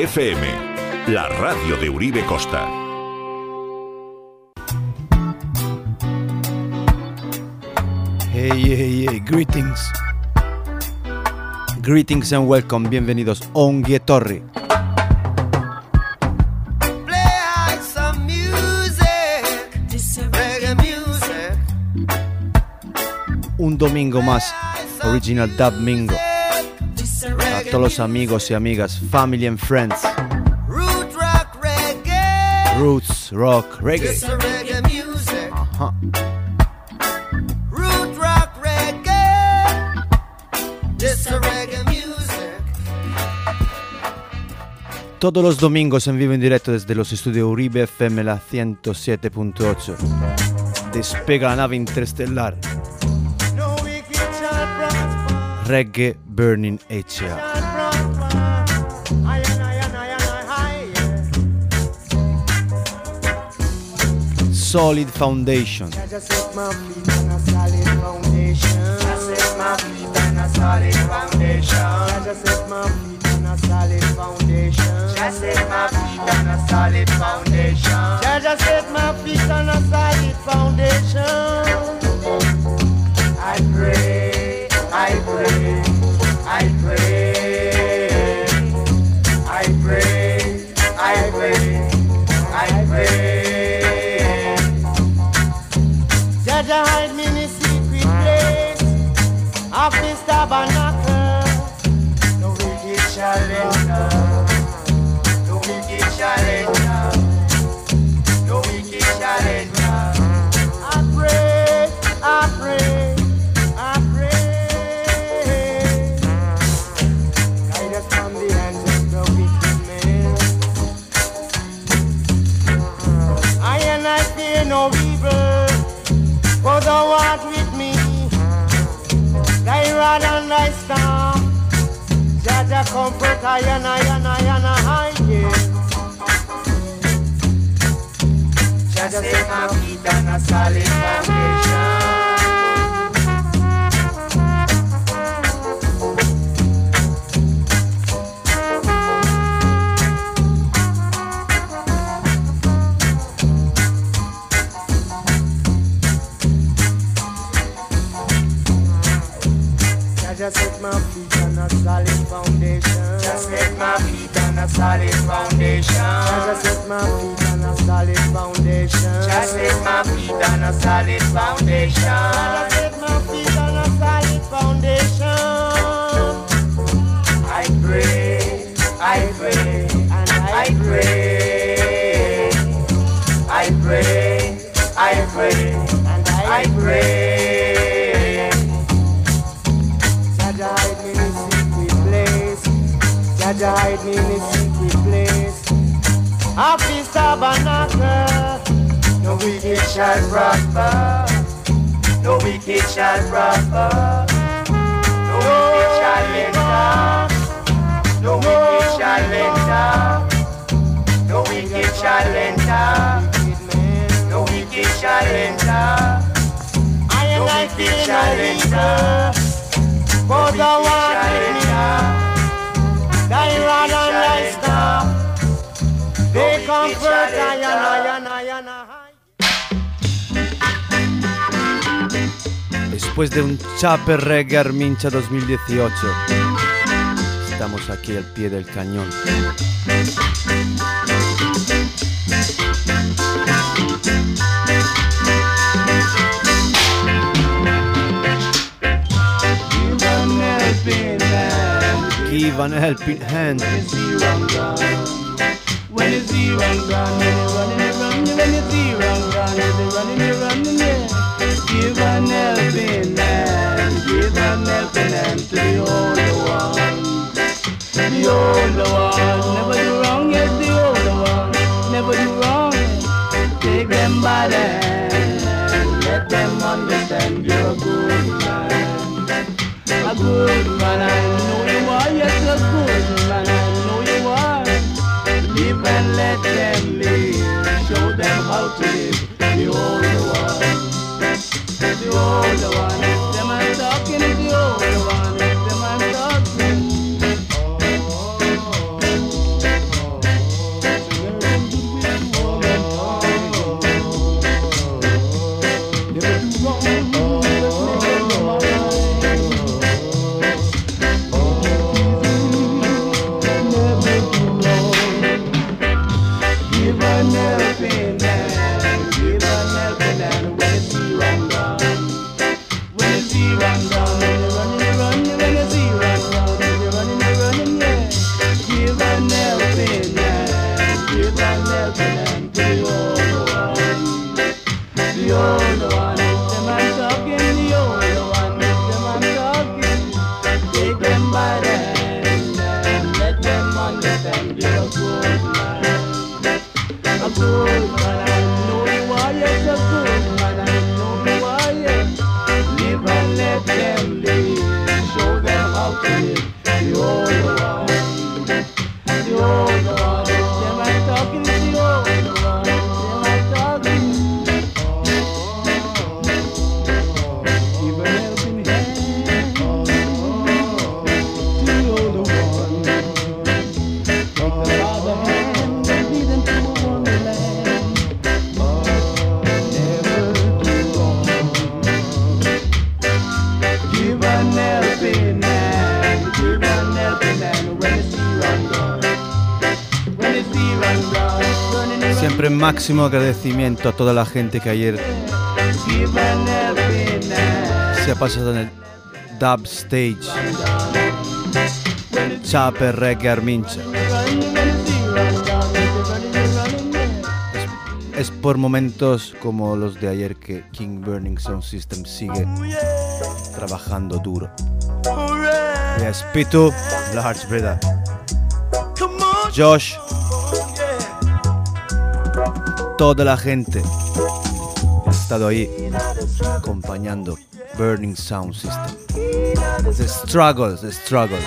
FM, la radio de Uribe Costa. Hey, hey, hey, greetings. Greetings and welcome, bienvenidos a Torre. Un domingo más, Original Dub Mingo. Todos los amigos y amigas, family and friends. Root rock reggae. Roots, rock, reggae. This a reggae music. Ajá. Root rock reggae. This a reggae music. Todos los domingos en vivo en directo desde los estudios Uribe FM la 107.8. Despega la nave interestelar. Reggae Burning HA. Solid foundation. I pray. Jaja hide me in a secret place of this. Thou art with me, thy rod and thy staff, Jaja comfort I and I and I and I yeah. Jaja set my feet on a solid foundation. Set my feet on a solid foundation. Just set my feet on a solid foundation. Jaja set my feet on a solid foundation. Just set my feet on a solid foundation. Jaja set my feet on a solid foundation. I pray, I pray, and I pray. I pray, I pray, and I pray. Hide me in a secret place. Of his tabernacle, no wicked shall prosper. No wicked shall prosper. No wicked shall enter. No wicked shall enter. No wicked shall enter. No wicked shall enter. I am like the shall enter. For the one with me, Después de un Chaper Reggae Armincha 2018, estamos aquí al pie del cañón. An helping hand. When gone, gone, when you. Give an helping hand, give an helping hand to the older one. The older one, máximo agradecimiento a toda la gente que ayer se ha pasado en el Dub Stage. Chape Reggae Armincha. Es, por momentos como los de ayer que King Burning Sound System sigue trabajando duro. Yes, Large Breda. Josh toda la gente ha estado ahí acompañando Burning Sound System. The struggle, the struggle.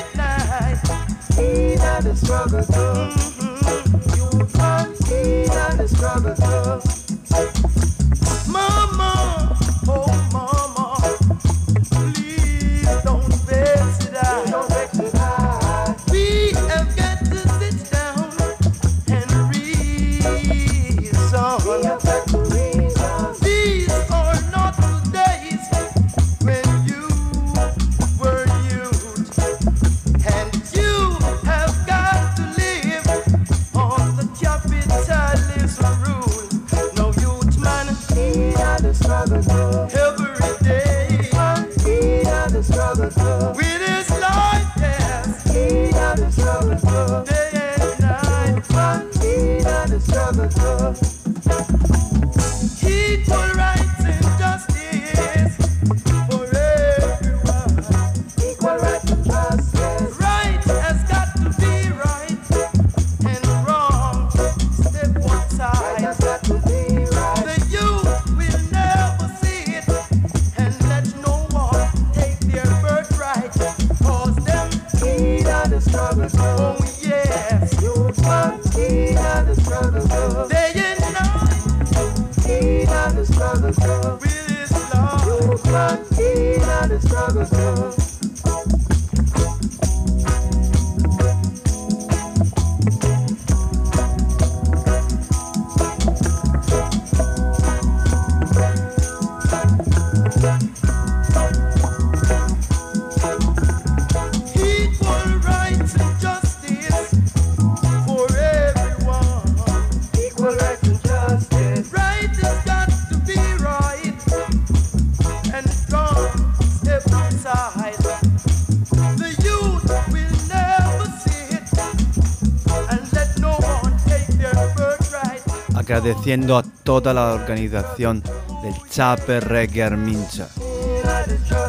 agradeciendo a toda la organización del Chape Reggae Armincha.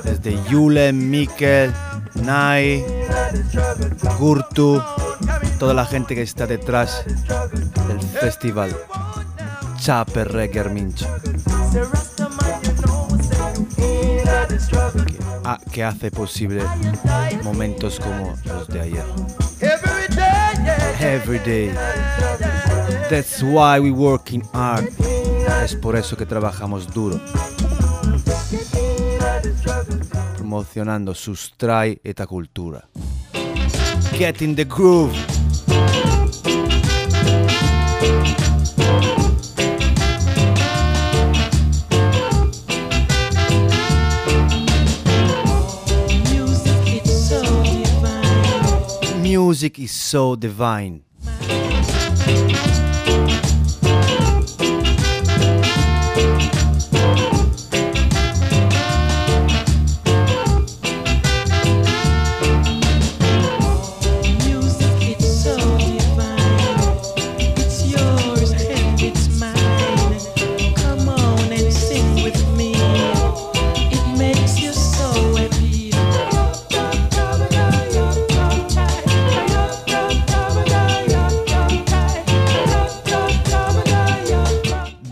Desde Yule, Mikel, Nai, Gurtu, toda la gente que está detrás del festival Chape Reggae Armincha. Que, ah, que hace posible momentos como los de ayer. Every day. That's why we working hard. Es por eso que trabajamos duro. Promocionando Sustrai esta cultura. Get in the groove. Music is so divine. Music is so divine.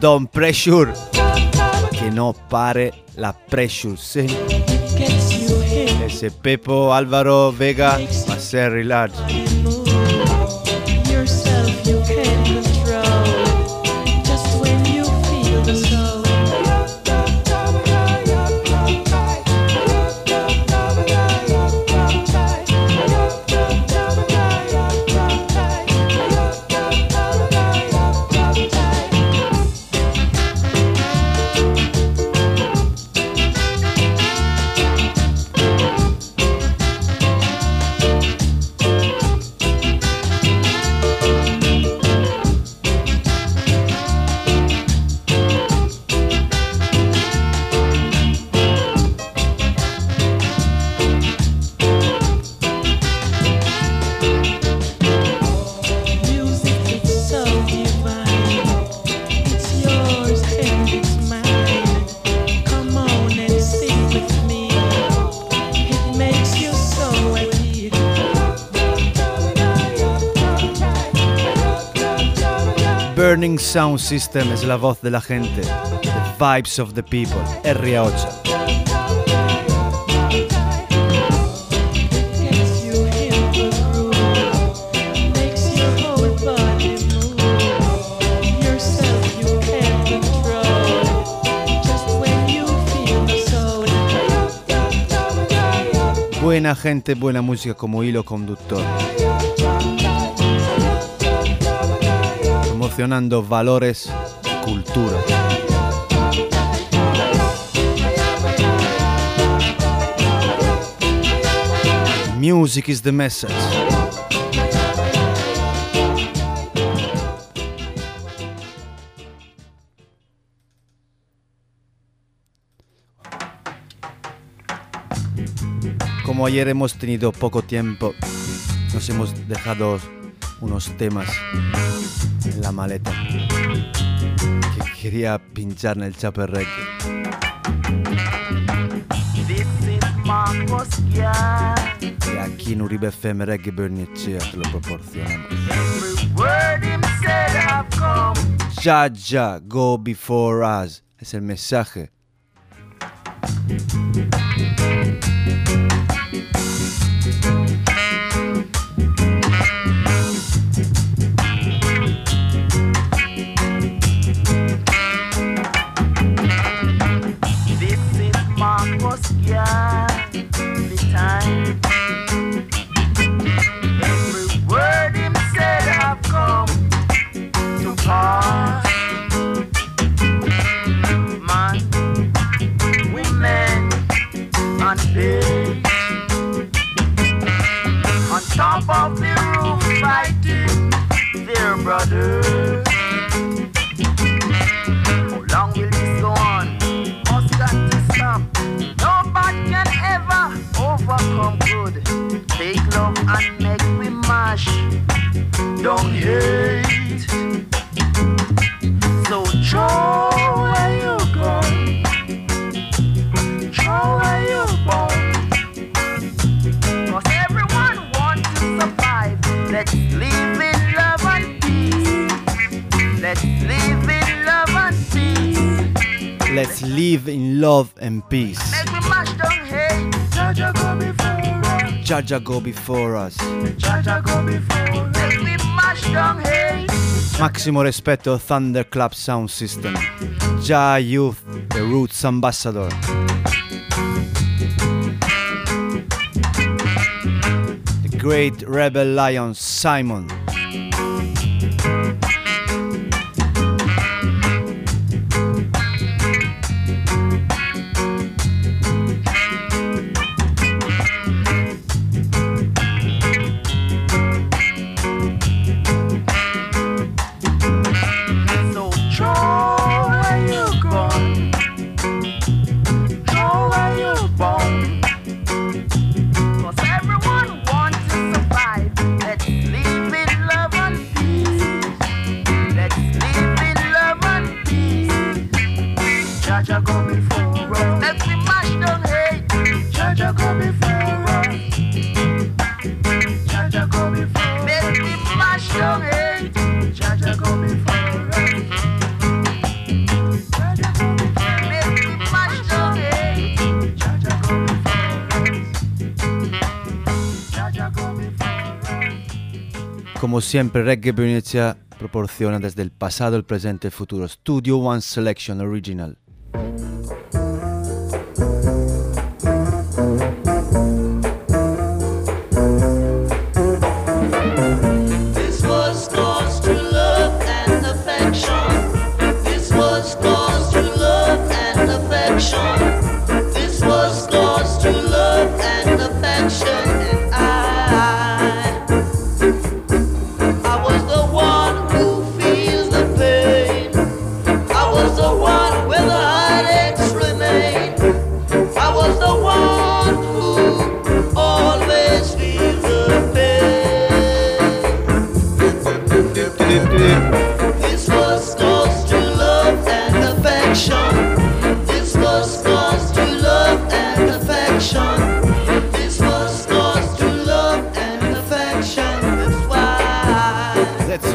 Don Pressure che no pare la Pressure sì. e se Pepo Alvaro Vega va a ser rilaggio Sound System es la voz de la gente. The Vibes of the People, R8. buena gente, buena música como hilo conductor. Valores cultura. Music is the message. Como ayer hemos tenido poco tiempo, nos hemos dejado unos temas la maleta que quería pinchar en el Guy. Y aquí en Uribe FM Reggae Bernicea te lo proporcionamos. Ya, ya, go before us. Es el mensaje. We. Don't hate. So throw where you go. Throw where you born. Cause everyone wants to survive. Let's live in love and peace. Let's live in love and peace. Let's live in love and peace. Jaja go before us. Jaja go before us. Jaja go before us. Make me mash down hate. Máximo respeto Thunderclap Sound System. Ja Youth, the Roots Ambassador. The Great Rebel Lion Simon. Como siempre, Reggae Venecia proporciona desde el pasado, el presente y el futuro. Studio One Selection Original.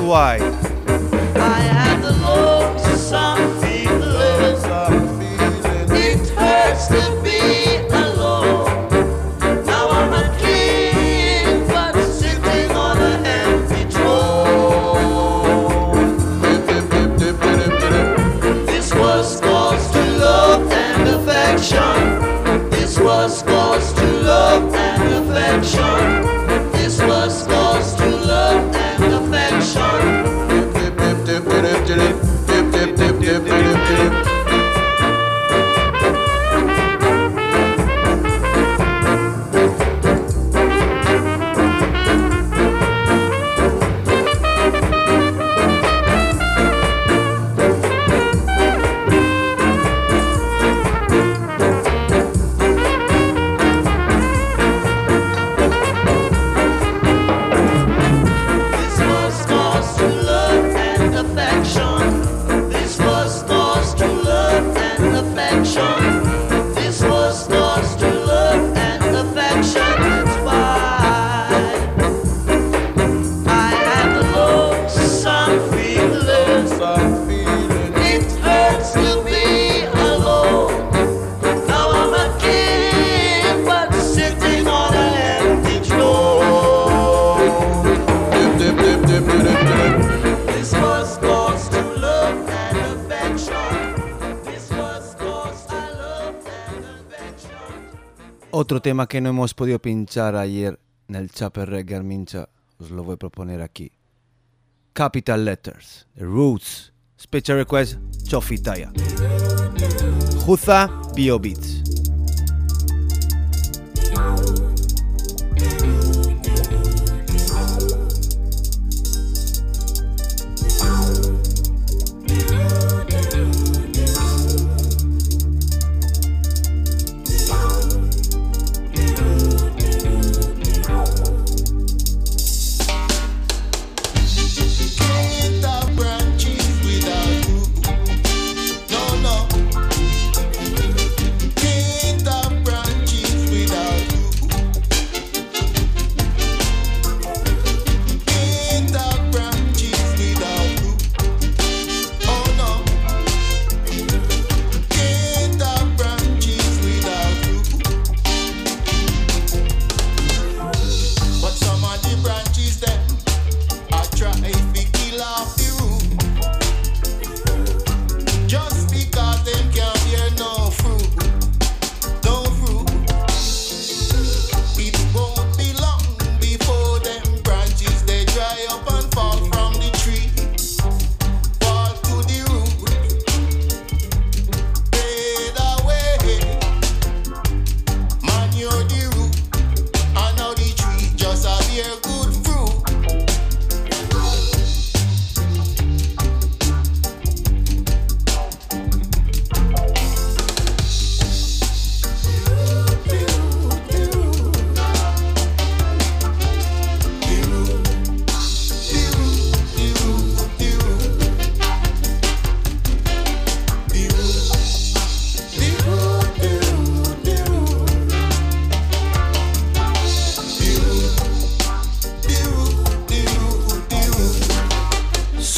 Why? Otro tema que no hemos podido pinchar ayer en el Chapel Reggae Mincha, os lo voy a proponer aquí. Capital Letters, The Roots, Special Request, Chofitaya. Juza Bio Beats.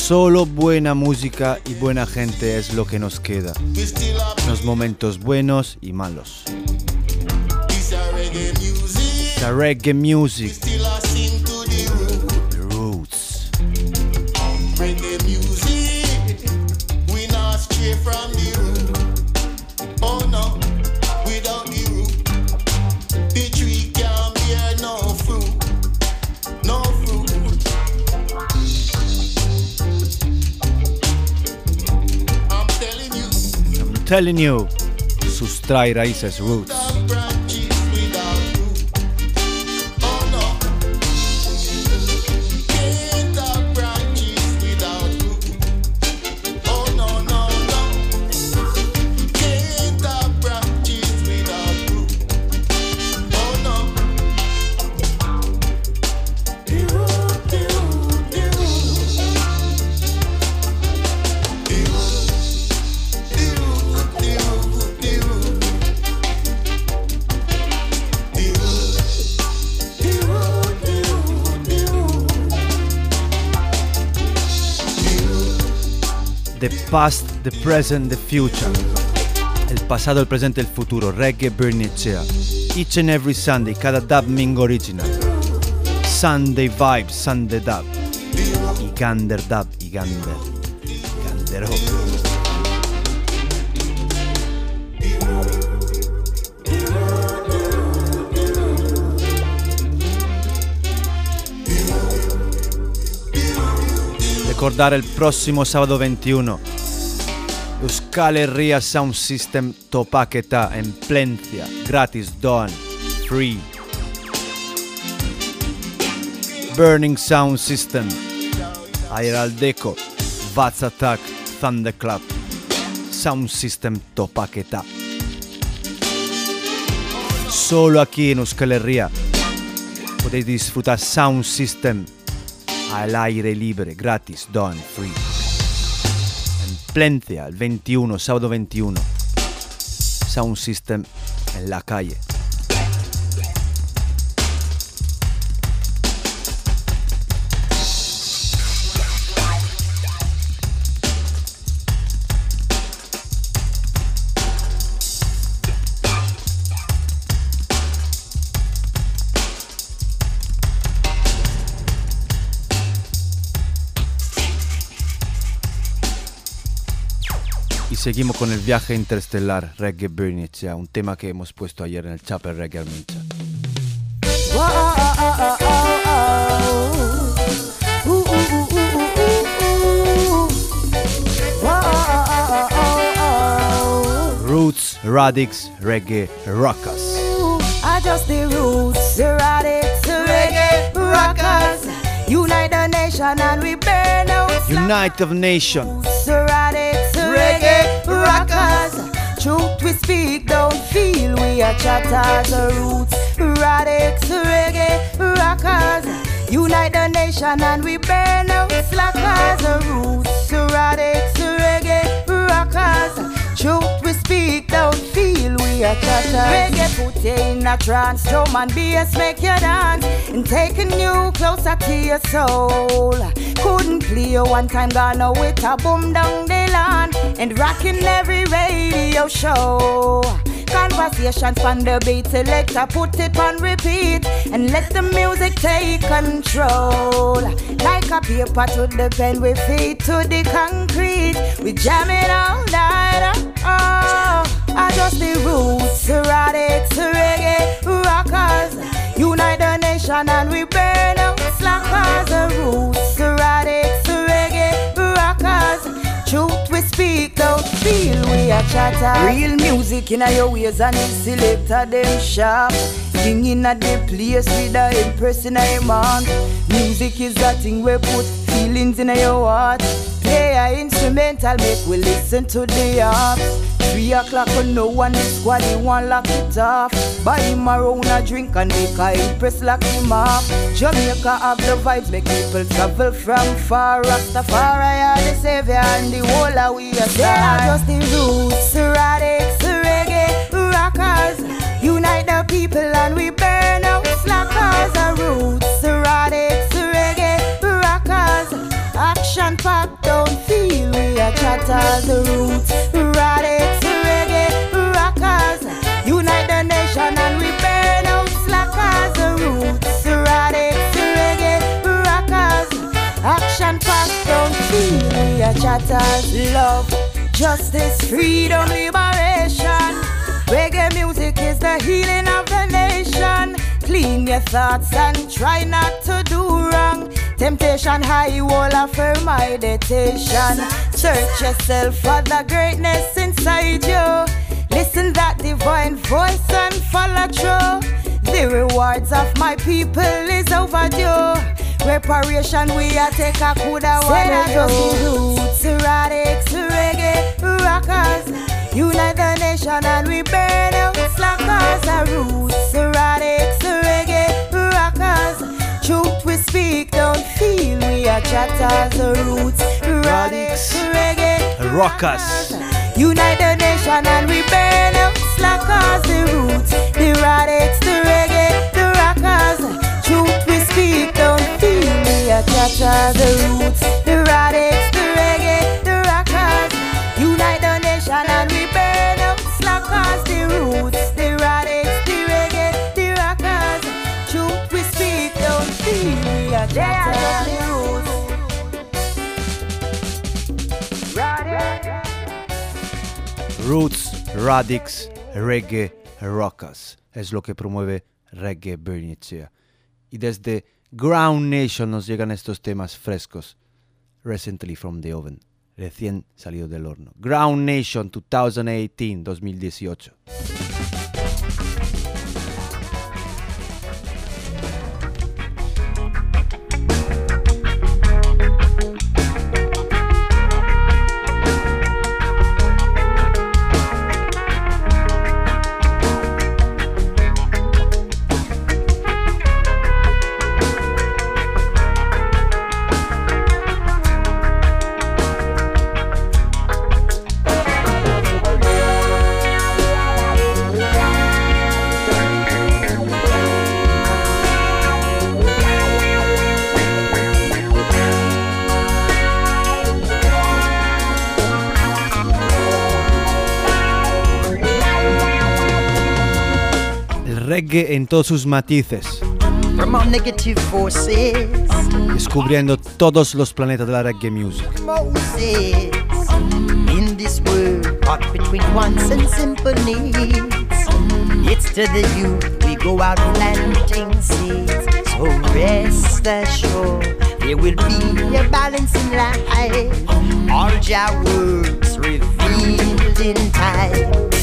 Solo buena música y buena gente es lo que nos queda. Los momentos buenos y malos. The reggae music. Telling you. Sustrai raíces, roots. The past, the present, the future. El pasado, el presente, el futuro. Reggae Bernicea. Each and every Sunday, cada dub mingo original. Sunday vibes, Sunday dub. Igander dub, Igander. Igandero. Recordar el próximo sábado 21. Euskal Herria Sound System topaketa en Plencia. Gratis, done, free. Burning Sound System. Airaldeco. Vats Attack. Thunderclap. Sound System topaketa. Solo aquí en Euskal podéis disfrutar Sound System al aire libre, gratis, done, free. En Plencia, el 21, sábado 21. Sound System en la calle. Y seguimos con el viaje interestelar Reggae Bernicea, un tema que hemos puesto ayer en el Chapel Reggae Armincha. Roots, Radix, Reggae, Rockers. I just the roots, the radix, the reggae rockers. Unite the nation and we burn out Unite of Nation. the radix, the reggae rockers. Truth we speak, don't feel we are chatters. Roots, radix, the reggae rockers. Unite the nation and we burn out slackers. Roots, the reggae rockers. Truth we speak, don't feel we are chatters. Reggae put you in a trance, drum and bass make you dance, and taking you closer to your soul. Couldn't play one time, gonna with a boom down the land, and rocking every radio show. Conversations on the beat, selector put it on repeat, and let the music take control. Like a paper to the pen, we feet to the concrete, we jam it all night. Oh, I just the roots, radix, reggae, rockers. Unite the nation and we burn out slackers. The roots, radix, reggae, rockers. Truth we speak, don't feel we are chatter. Real music in your ways and the selector them sharp. King in a the place with a impress in a man. Music is that thing we put feelings in your heart. Play a instrumental, make we listen to the harp. Three o'clock when no one is squad, he want lock it off. Buy him a round a drink and make a impress lock him off. Jamaica have the vibes, make people travel from far. Rastafari are the savior and the whole of we are They are just the roots, radix, reggae, rockers. Unite the people and we burn out slackers. The roots, are chatters. The roots, radix, reggae, rockers. Unite the nation and we burn out slackers. The roots, radix, reggae, rockers. Action pack, don't feel we chatters. Love, justice, freedom, liberation. Reggae music is the healing of the nation. Clean your thoughts and try not to do wrong. Temptation high, wall of her meditation. Search yourself for the greatness inside you. Listen that divine voice and follow through. The rewards of my people is overdue. Reparation we a take a coulda wanna do. Roots, erratics, reggae, rockers. Unite the nation and we burn out slackers. Roots, erratics, reggae. Truth we speak, don't feel we are chatters. The roots, erratics, reggae, the Rockers. Unite the nation and we burn out slackers. The roots, the radics, the reggae, the rockers. Truth we speak, don't feel me a chatter. The roots, the radics, the reggae, the rockers. Unite the nation and we burn out slackers. The roots, roots. Radix, Reggae, Rockers. Es lo que promueve Reggae Bernicea. Y desde Ground Nation nos llegan estos temas frescos. Recently from the oven. Recién salido del horno. Ground Nation 2018, reggae en todos sus matices. Descubriendo todos los planetas de la reggae music. It's to the youth we go out planting seeds. So rest assured there will be a balance in life. All Jah words revealed in time.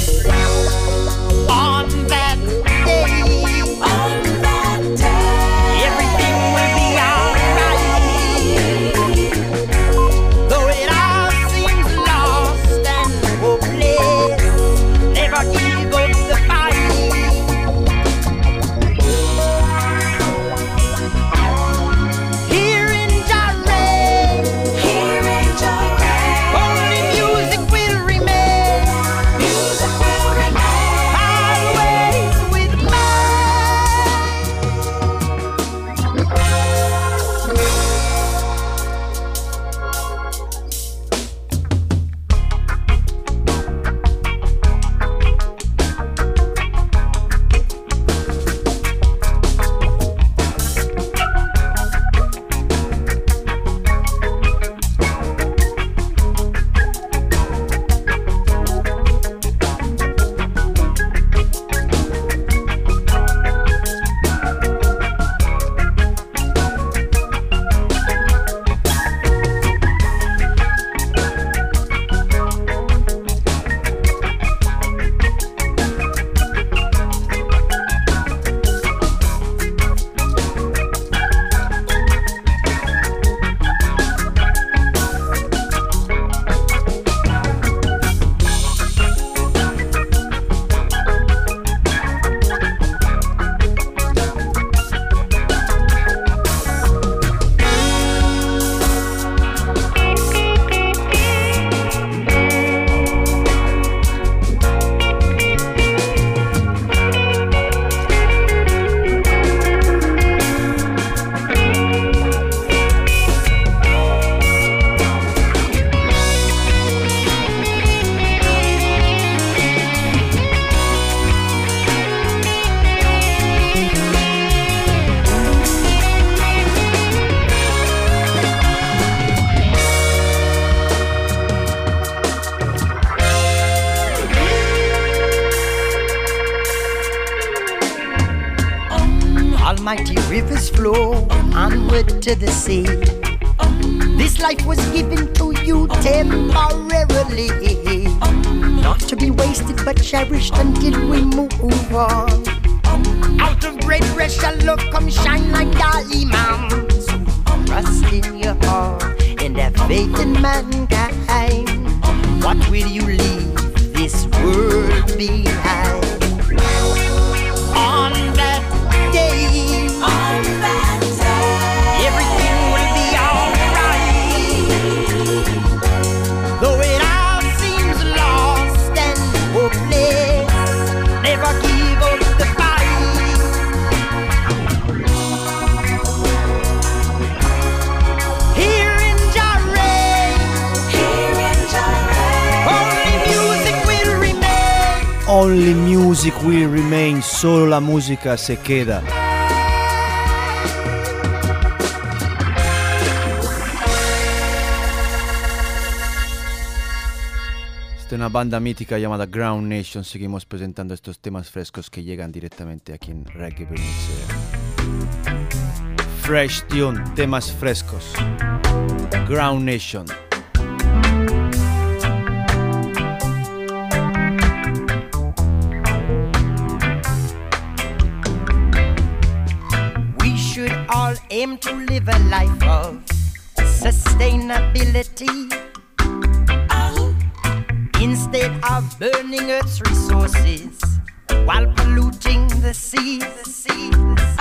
In your heart and have faith in mankind. What will you leave this world behind? Music will remain, solo la música se queda. Esta es una banda mítica llamada Ground Nation. Seguimos presentando estos temas frescos que llegan directamente aquí en Reggae. Fresh Tune, temas frescos. Ground Nation. All aim to live a life of sustainability. Instead of burning Earth's resources while polluting the sea, the sea, the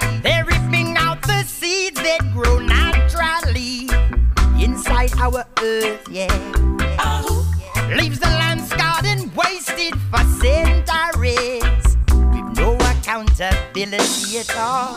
sea. They're ripping out the seeds that grow naturally inside our earth, yeah. Leaves the land scarred and wasted for centuries with no accountability at all.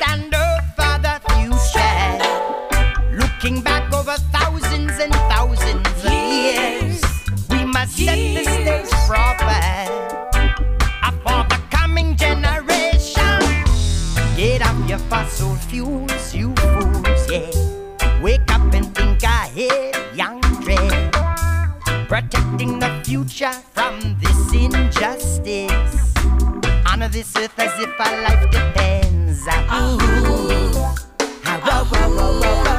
fuels, you fools, yeah. Wake up and think ahead, young dread. Protecting the future from this injustice. Honor this earth as if our life depends. Ah, ooh. Ah, whoa, whoa, whoa, whoa,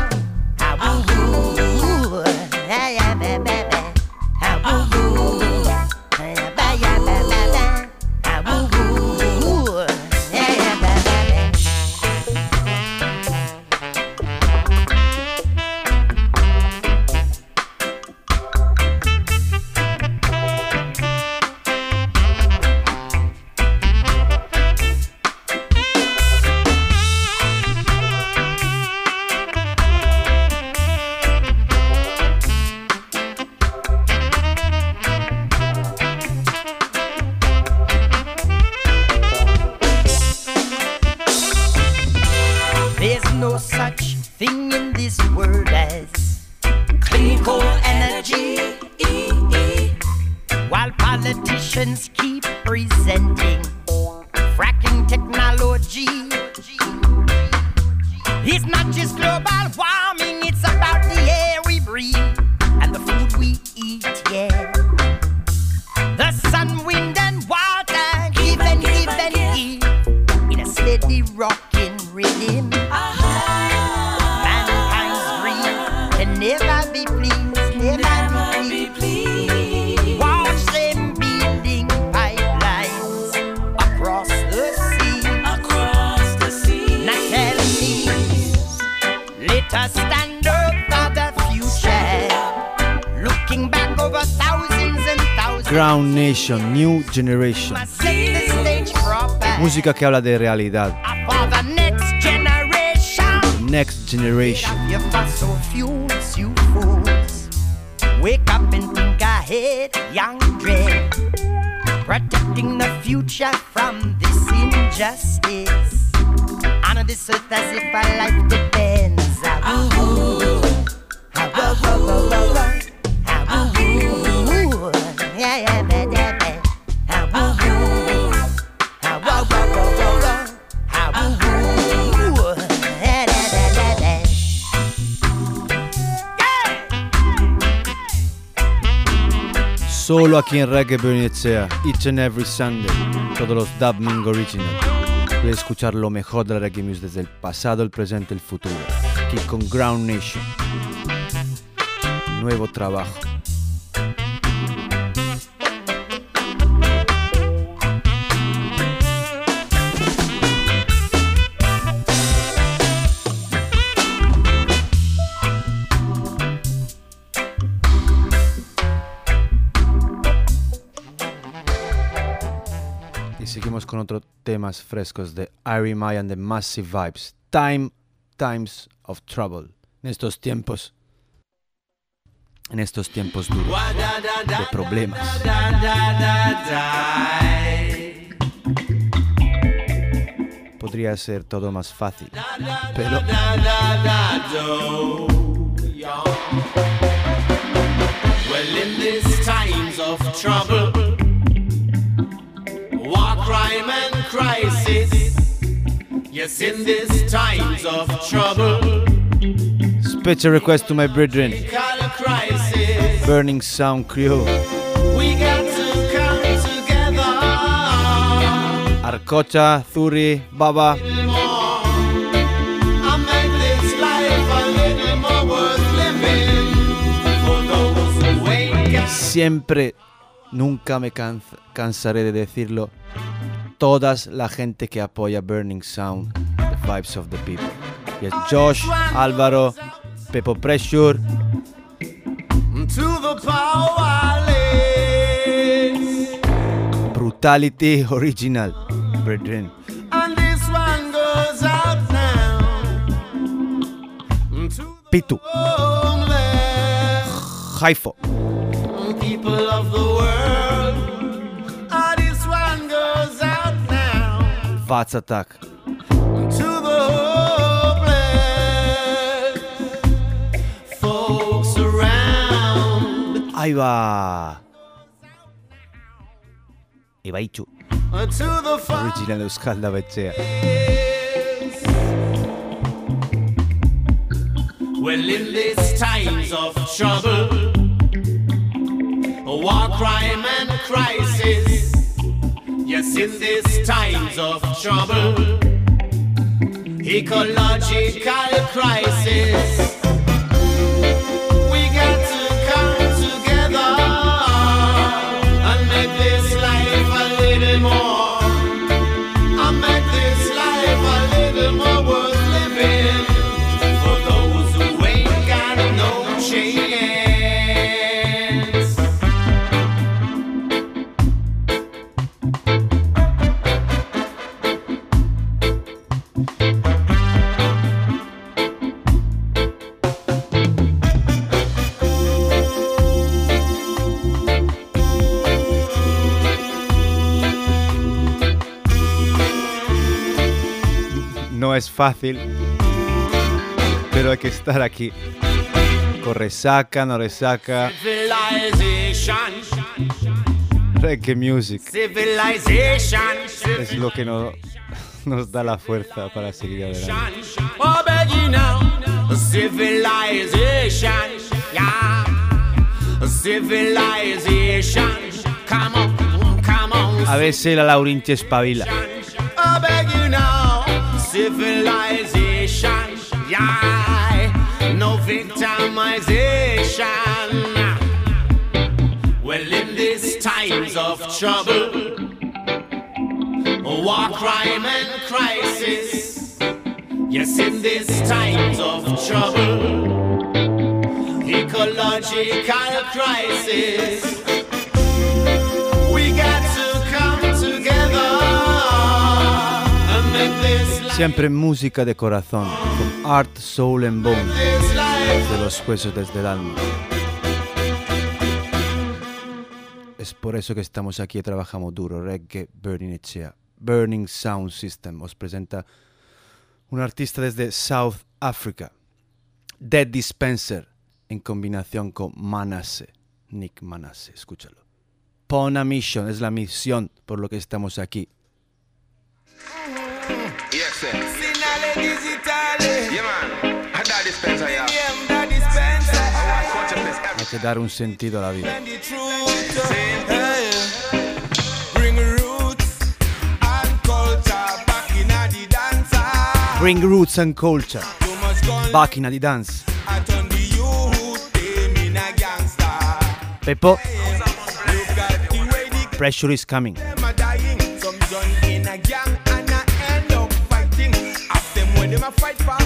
Generation. Set the stage proper Música que habla de realidad. next generation. Next Generation. Your fossil fuels, you fools. Wake up and think ahead, young dread. Protecting the future from this injustice. Honor this earth as if our life depends. Solo aquí en Reggae Bernicea, each and every Sunday, todos los Dub Ming Original. Escuchar lo mejor de la reggae music desde el pasado, el presente el futuro. Aquí con Ground Nation. Nuevo trabajo. Con otros temas frescos de Irie Mai and the Massive Vibes. Time, Times of Trouble. En estos tiempos. En estos tiempos duros. De problemas. Podría ser todo más fácil. Pero Well, in these times of trouble, war, crime, and crisis. Yes, in these times of trouble, special request to my brethren. call a crisis. Burning Sound Crew. We got to come together. Arcocha, Zuri, Baba. and make this life a little more worth living for those who wake up. Siempre, nunca me cansa- cansaré de decirlo. Todas la gente que apoya Burning Sound, the vibes of the people. Y es Josh, Álvaro, Pepo Pressure, to the powerless. Brutality Original, brethren. And this one goes out now to Pitu, the people of the world. And this one goes out now Vats Attack, to the hopeless folks around. ahí va. Ibaichu, To the Original Euskalda Betxea. Well, in these times of trouble, war, crime, and crisis. Yes, in these times of trouble, ecological crisis. Es fácil, pero hay que estar aquí. Con resaca, no resaca, Civilization, reggae music. civilization, Es lo que no- nos da la fuerza para seguir adelante. Oh. A veces la Laurinche espabila. Civilization, yeah, no victimization. Well, in these times of trouble, war, crime, and crisis. Yes, in these times of trouble, ecological crisis. Siempre música de corazón. Con art, soul and bone. De los huesos desde el alma. Es por eso que estamos aquí y trabajamos duro. Reggae Burning Echea. Burning Sound System os presenta un artista desde South Africa. Dead Dispenser en combinación con Manasse. Nick Manasse, escúchalo. Pona Mission es la misión por lo que estamos aquí. set. Sinale digitale. Yeah man, a da dispenser yeah. Da dispenser. Hay que dar un sentido a la vida. Bring Roots and Culture. Macchina di dance. Peppo. Pressure is coming. Them a fight for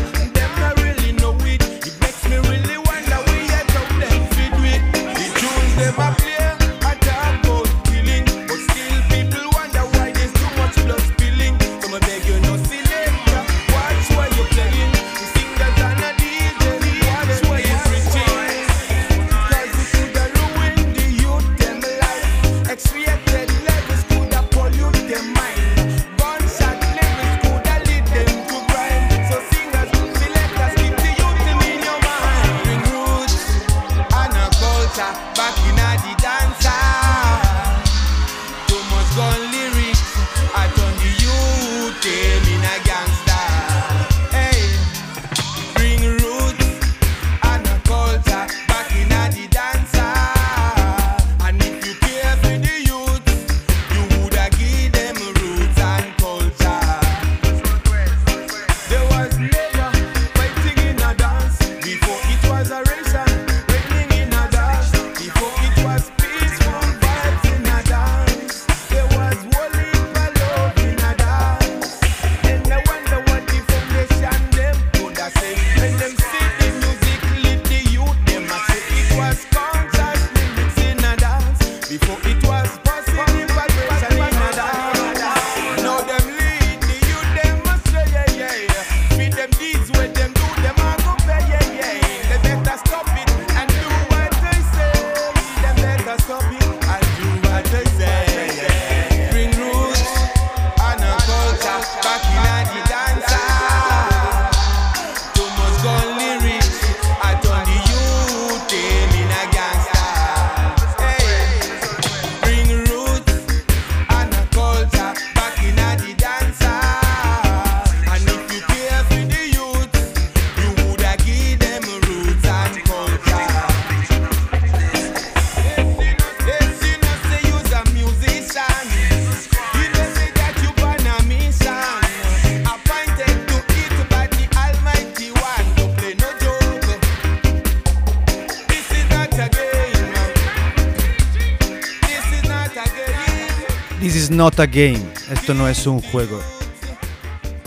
This is not a game. Esto no es un juego.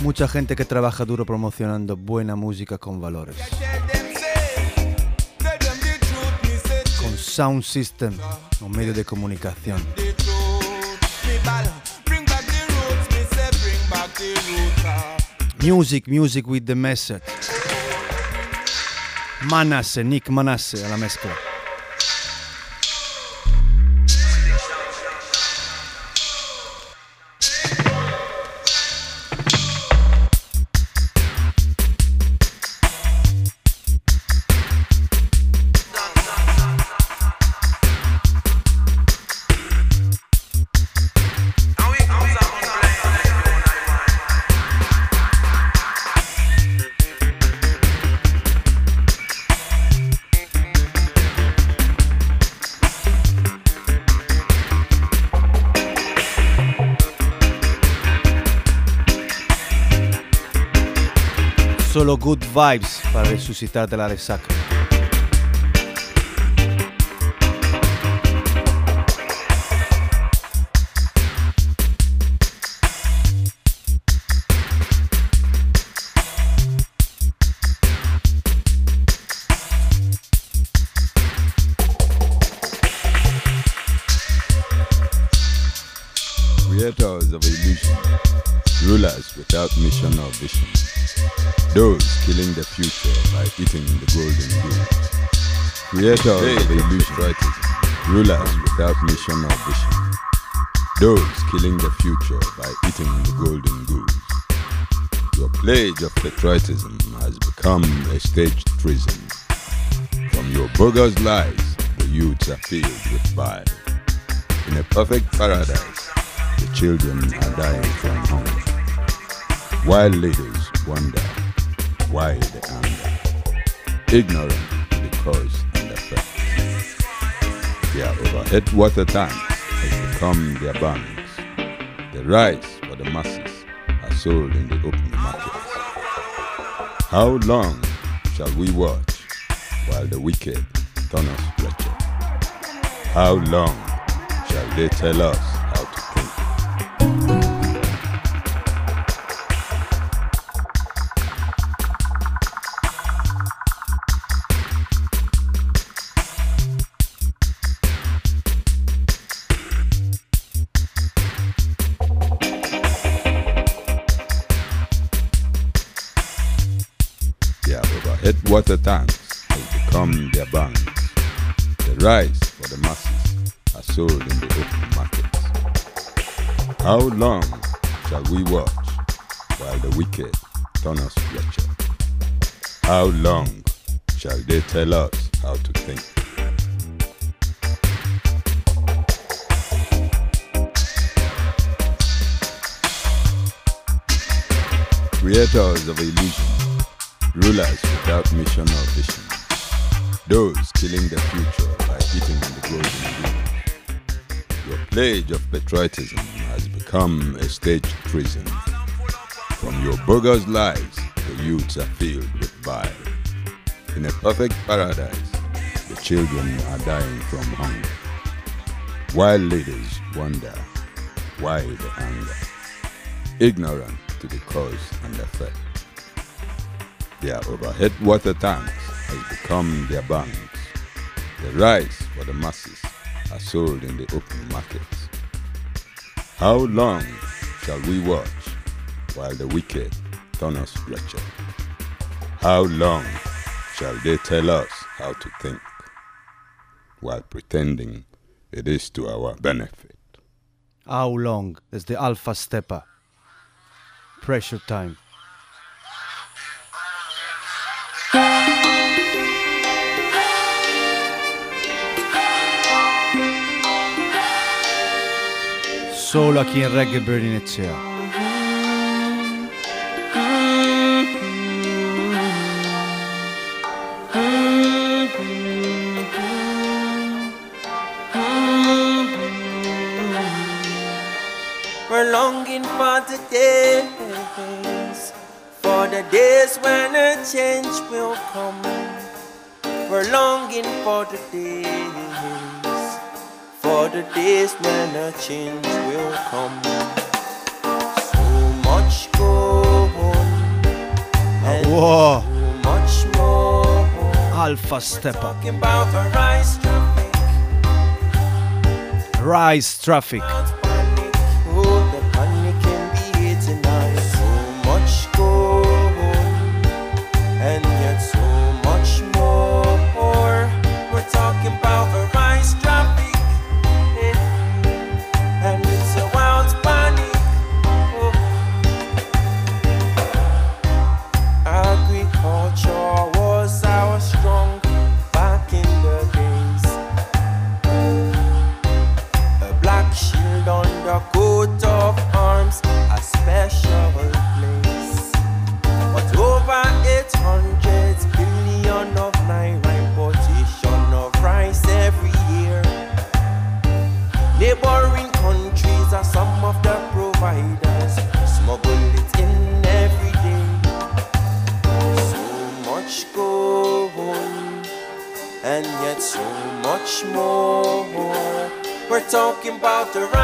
Mucha gente que trabaja duro promocionando buena música con valores. Con sound system o medio de comunicación. Music, music with the message. Manasse, Nick Manasse a la mezcla. Good Vibes para resucitarte la resaca. Get out the illustrated, rulers without mission or vision, those killing the future by eating the golden goose. Your pledge of patriotism has become a staged treason. From your bogus lies, the youths are filled with bile. In a perfect paradise, the children are dying from hunger. While leaders wonder why they anger. Ignorant because their overhead water tank has become their banks. The rice for the masses are sold in the open markets. How long shall we watch while the wicked turn us wretched? How long shall they tell us Their overhead water tanks has become their banks. The rice for the masses are sold in the open markets. How long shall we watch while the wicked turn us wretched? How long shall they tell us how to think? Creators of illusion, rulers without mission or vision, those killing the future by eating the golden goose. Your pledge of patriotism has become a staged prison. From your bogus lies, the youths are filled with bile. In a perfect paradise, the children are dying from hunger. While leaders wonder why the anger, ignorant to the cause and effect. Their overhead water tanks has become their banks. The rice for the masses are sold in the open markets. How long shall we watch while the wicked turn us wretched? How long shall they tell us how to think while pretending it is to our benefit? How long is the Alpha Stepper? Pressure time. Solo aquí en Reggae Burning Echea. Days when a change will come. We're longing for the days, for the days when a change will come. So much gold and Whoa, so much more. Alpha about a rise traffic, Rise traffic.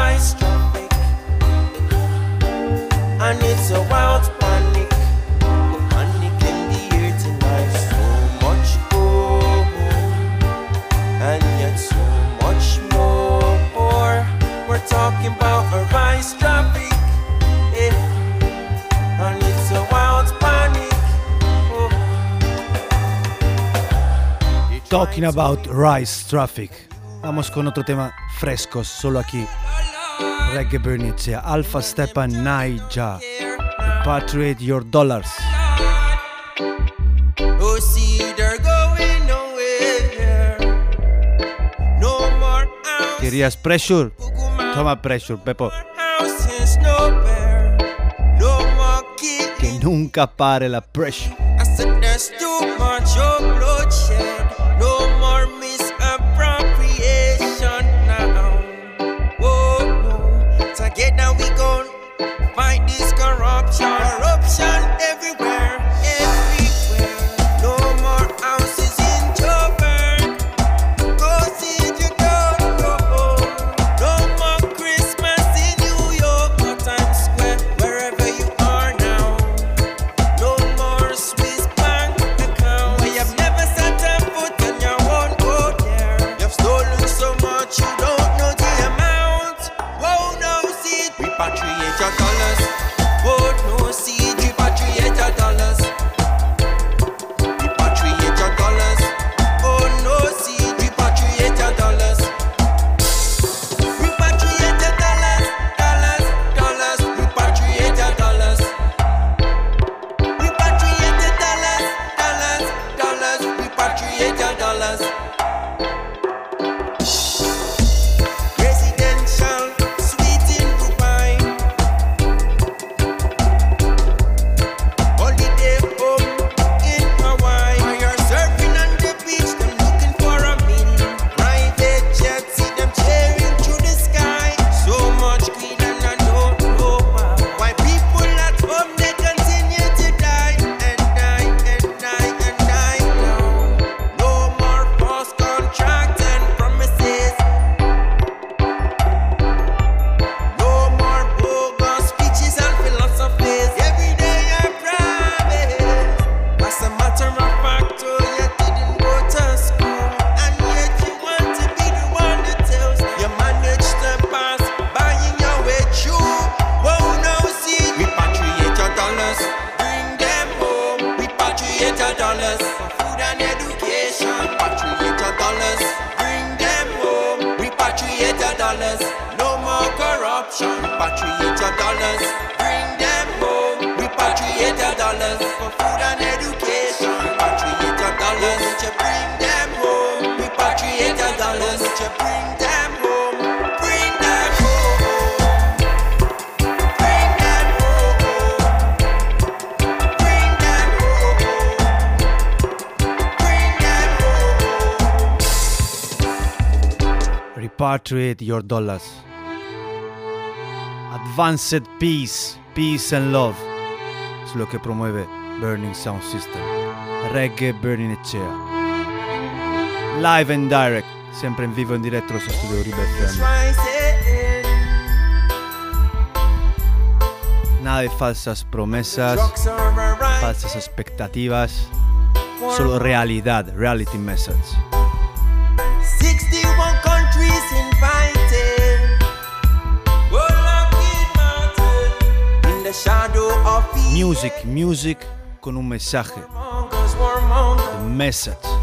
Rice traffic, and it's a wild panic. Panic in the air tonight. So much and yet so much more. We're talking about a rice traffic. Oh. Talking about Rise Traffic. Vamos con otro tema fresco, solo aquí. Reggae Echea. Alpha Stepper Naija. Repatriate your dollars. Oh, see. No ¿Querías pressure? Toma pressure, Pepo. Que nunca pare la pressure. I said repatriate your dollars. Advanced peace, peace and love es lo que promueve Burning Sound System. Reggae Burning Echea. Live and direct, sempre in vivo e in diretto su Studio Uribe FM. Nada de falsas promesas, falsas expectativas, solo realidad, reality message. Music, music con un mensaje. The message.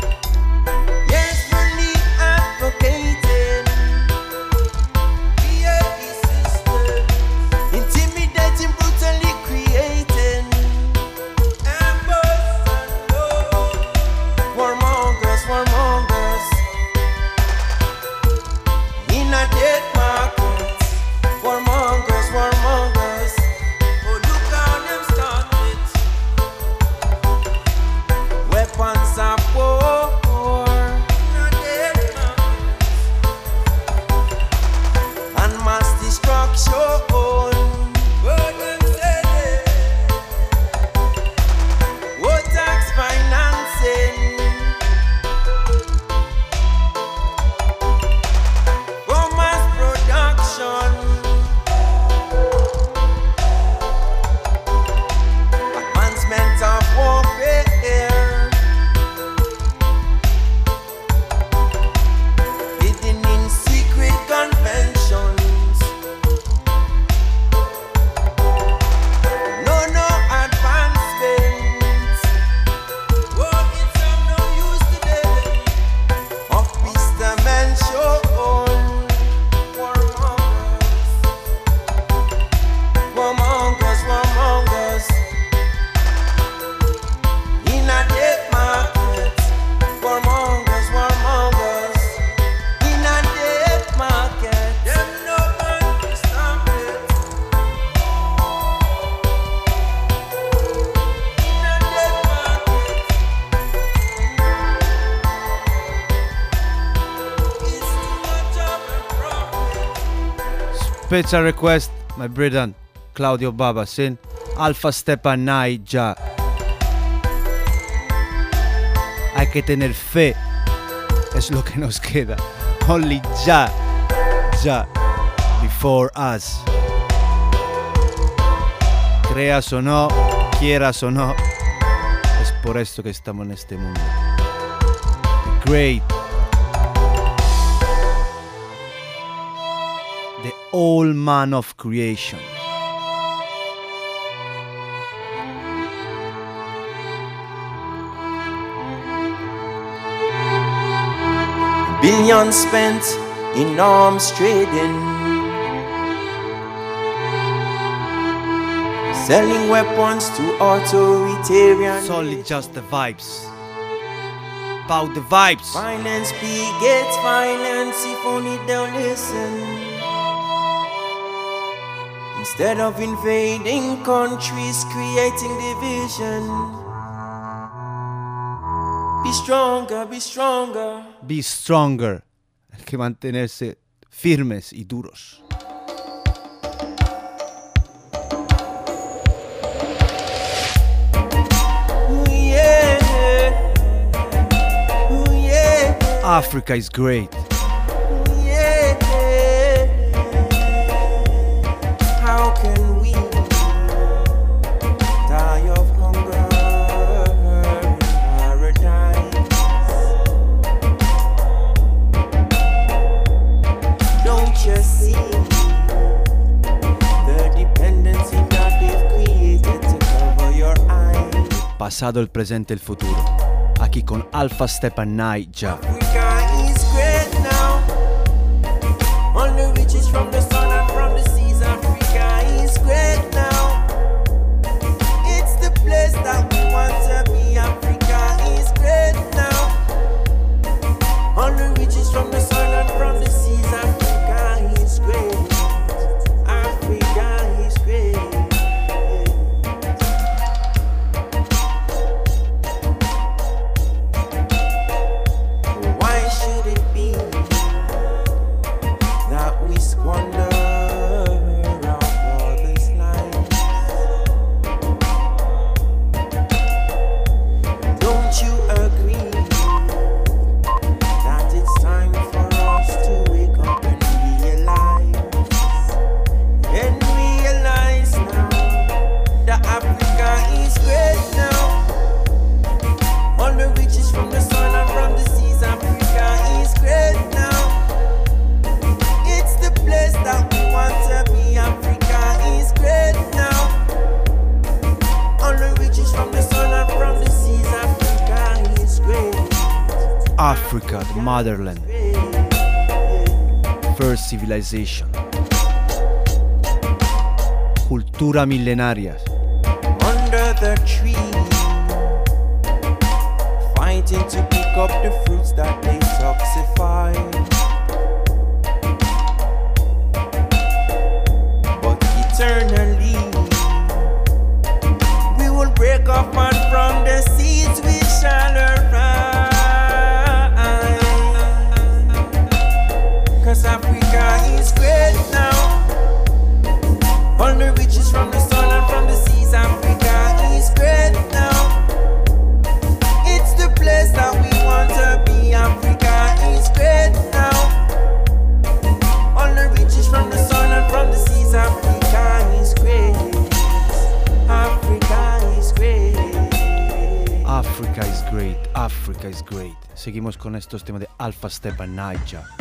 Special request, my brethren, Claudio Baba, sin Alpha Stepa Nai ya. Hay que tener fe, es lo que nos queda. Only ya, ya, before us. Creas o no, quieras o no, es por esto que estamos en este mundo. Great the all man of creation. Billions spent in arms trading. Selling weapons to authoritarian. Only just the vibes. About the vibes. Violence begets violence if only they'll listen. Instead of invading countries, creating division. Be stronger, be stronger. Be stronger. Hay que mantenerse firmes y duros. Ooh, yeah. Ooh, yeah. Africa is great. Pasado, el presente, el futuro. Aquí con Alpha Stepa Nai ya. Africa Transition. Cultura milenaria. Under the tree, fighting to pick up the fruit. Stepanakert.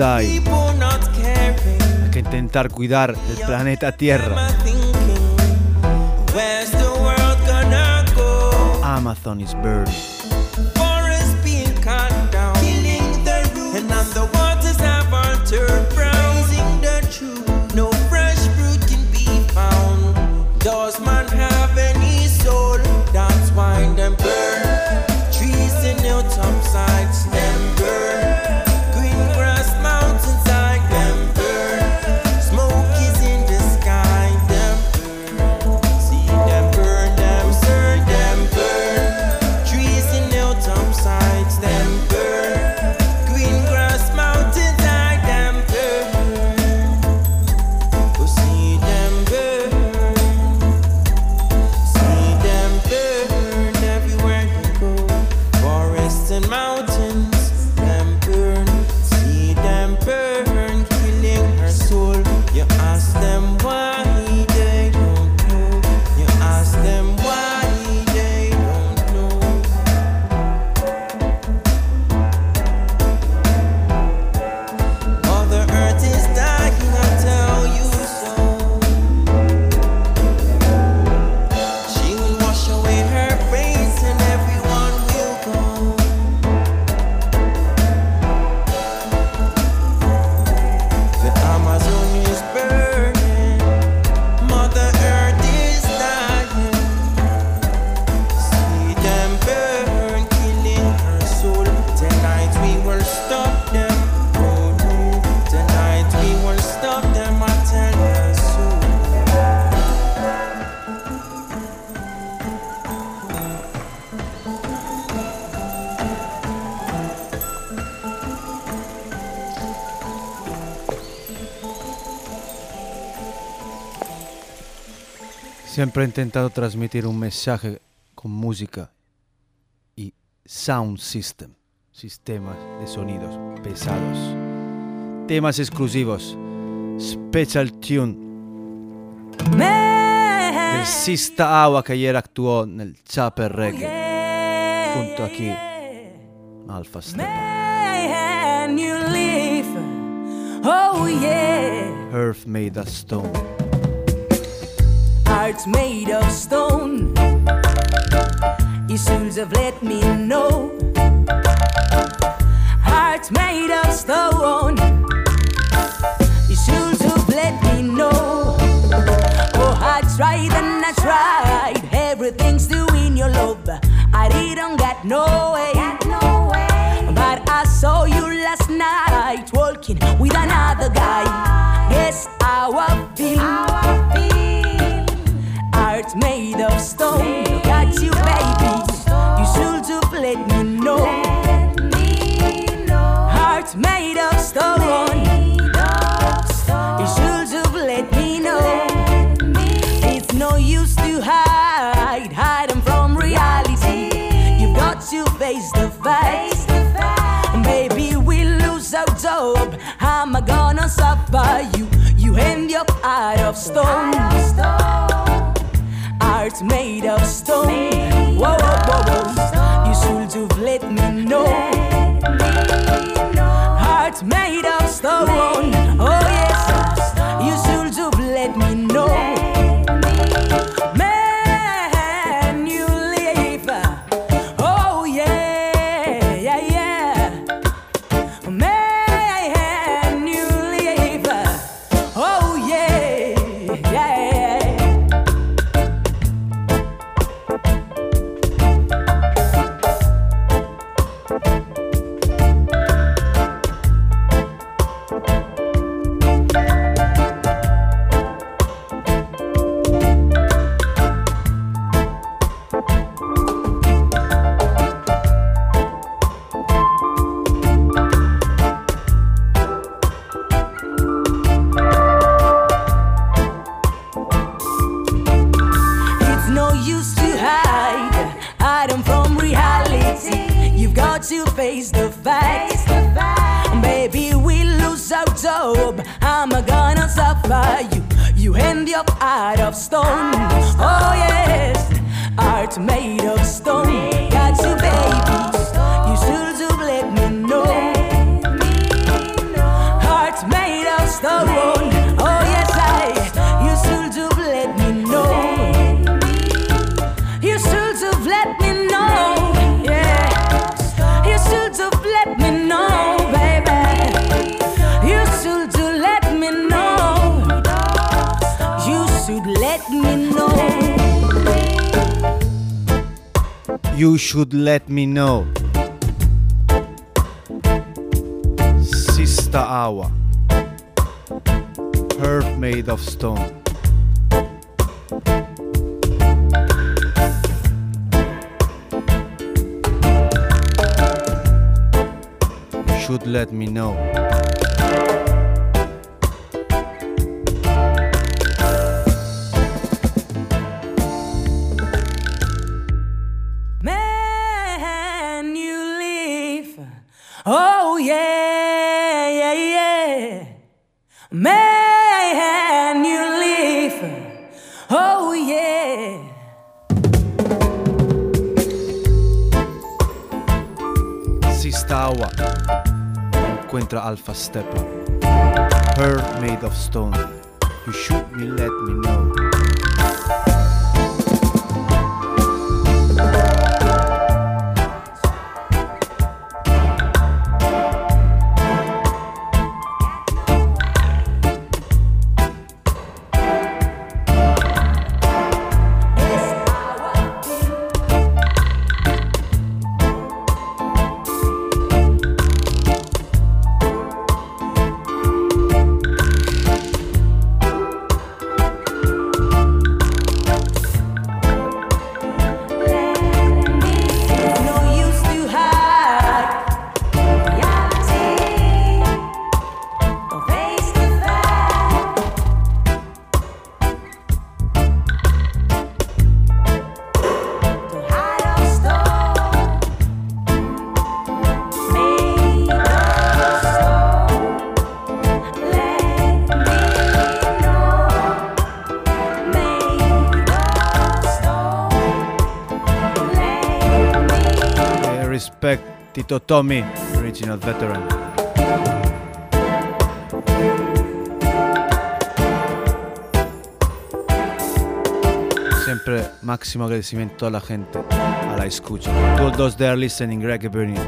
Hay que intentar cuidar el planeta Tierra. Amazon is burning. mouth. Siempre he intentado transmitir un mensaje con música y sound system, sistemas de sonidos pesados, temas exclusivos, special tune. Del Sista Agua que ayer actuó en el Chape Reggae, junto aquí, Alpha Stepper. Earth made of stone. Hearts made of stone. You should have let me know. Hearts made of stone. You should have let me know. Oh, I tried and I tried. Everything's doing your love. I didn't get no way. But I saw you last night walking with another guy. Ah. Guess how I feel. Heart made of stone. Got you, baby. You should have let me know. Heart made of stone. You should have let me know. It's no use to hide, hide 'em from reality. You've got to face the facts. Baby, we lose our job. How am I gonna suffer you? You and your heart of stone. Heart made of stone. Whoa, whoa, whoa, whoa. You should have let me know. Heart made of stone. Oh yes, let me Tito Tommy, original veteran. Siempre máximo agradecimiento a la gente, a la escucha. To those that are listening, Reggae Burning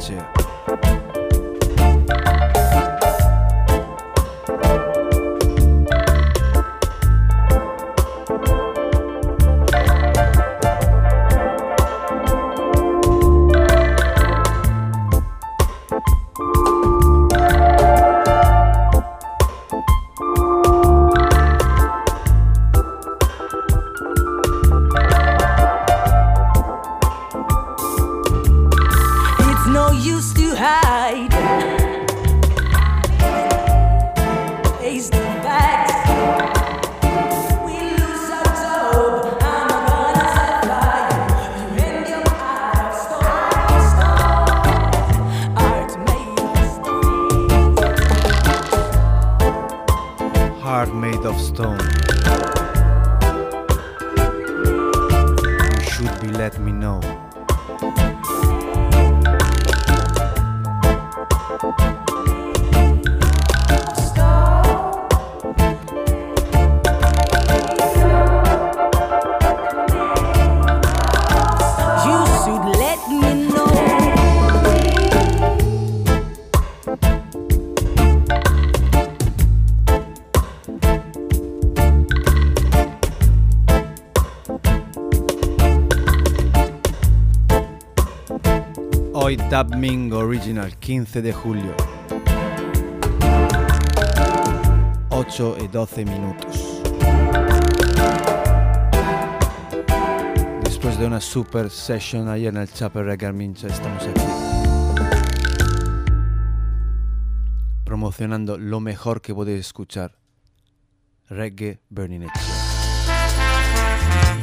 Original, 15 de julio. 8 y 12 minutos. Después de una super session ayer en el Chapel Reggae Armincha, estamos aquí. Promocionando lo mejor que podéis escuchar. Reggae Burning It.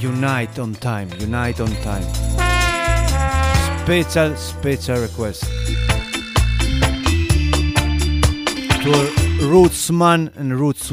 Unite on time, unite on time. Special, special request. To a roots man and roots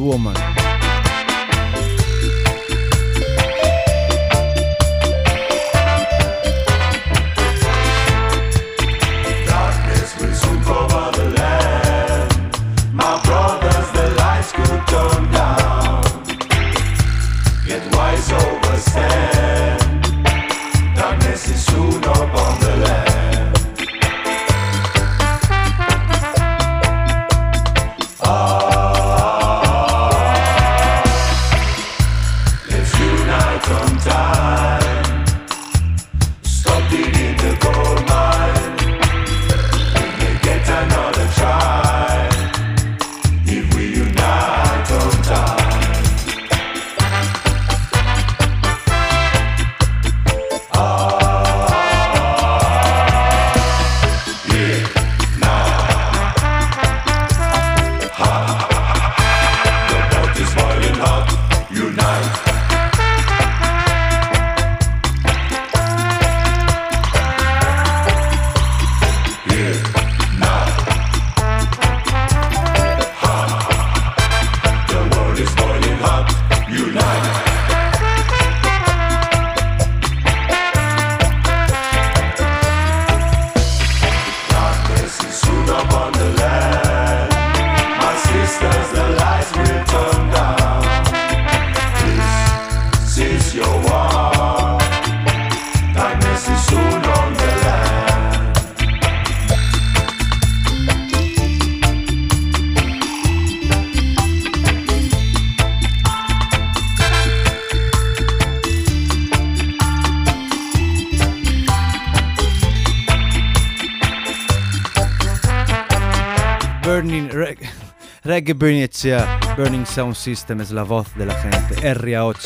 Reggae Burning Echea, Burning Sound System es la voz de la gente. RA8,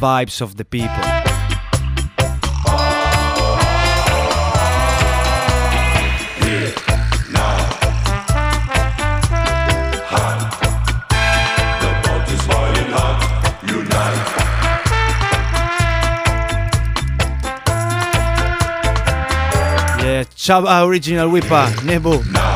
Vibes of the People. Here, now. Ha. The pot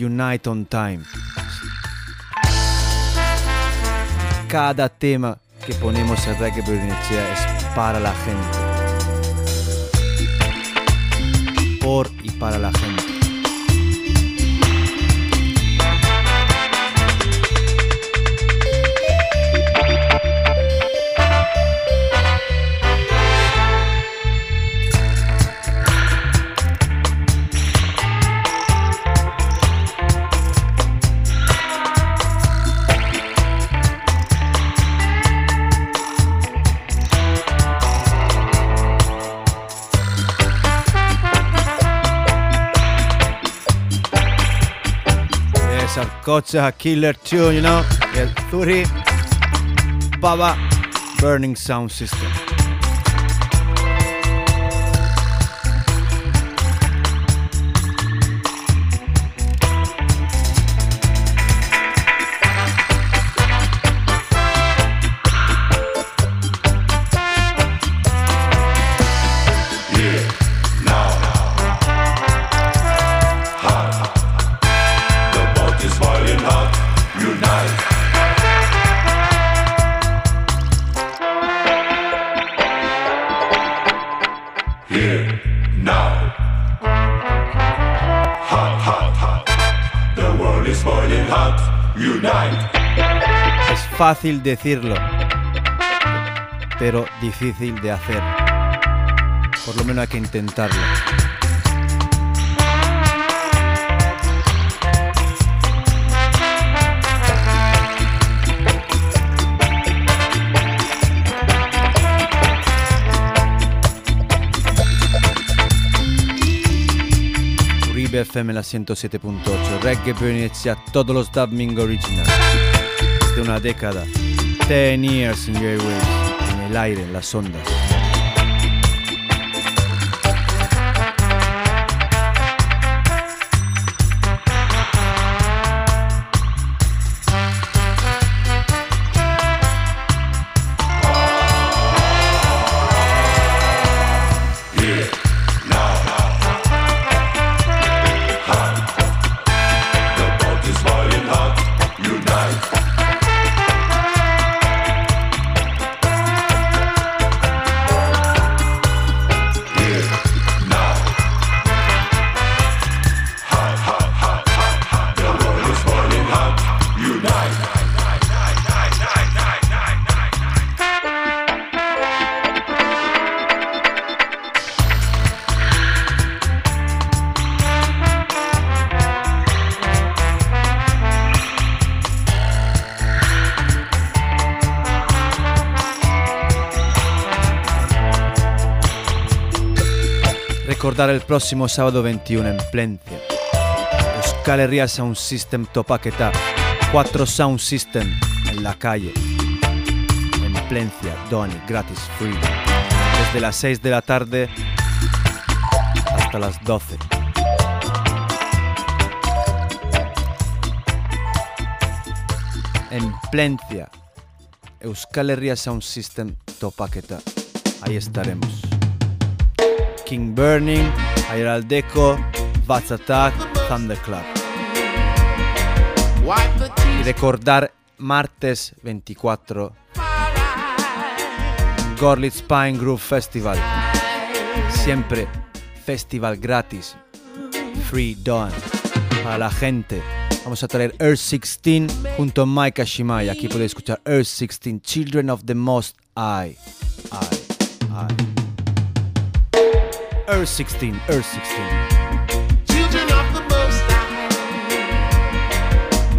Unite, on time. Cada tema que ponemos en Reggae Bernicea es para la gente. Por y para la gente. Yes, a killer tune, you know. El Zuri, Baba, Burning Sound System. Fácil decirlo, pero difícil de hacer. Por lo menos hay que intentarlo. Uribe FM la 107.8 Reggae Pioneers a todos los dubbing original una década. 10 years in your airwaves en el aire, en las ondas El próximo sábado 21 en Plencia. Euskal Herria Sound System Topaqueta. Cuatro Sound System en la calle. En Plencia, Doni, gratis, free. Desde las 6 de la tarde hasta las 12. En Plencia, Euskal Herria Sound System Topaqueta. Ahí estaremos. King Burning, Ayer Aldeco, Bats Attack, Thunderclap. Recordar martes 24 Gorlitz Pine Groove Festival. Siempre festival gratis. Free Dawn. Para la gente. Vamos a traer Earth 16 junto a Mike Ashimai. Aquí podéis escuchar Earth 16, Children of the Most High. I, I. Earl 16, Earl 16. Children of the Most High,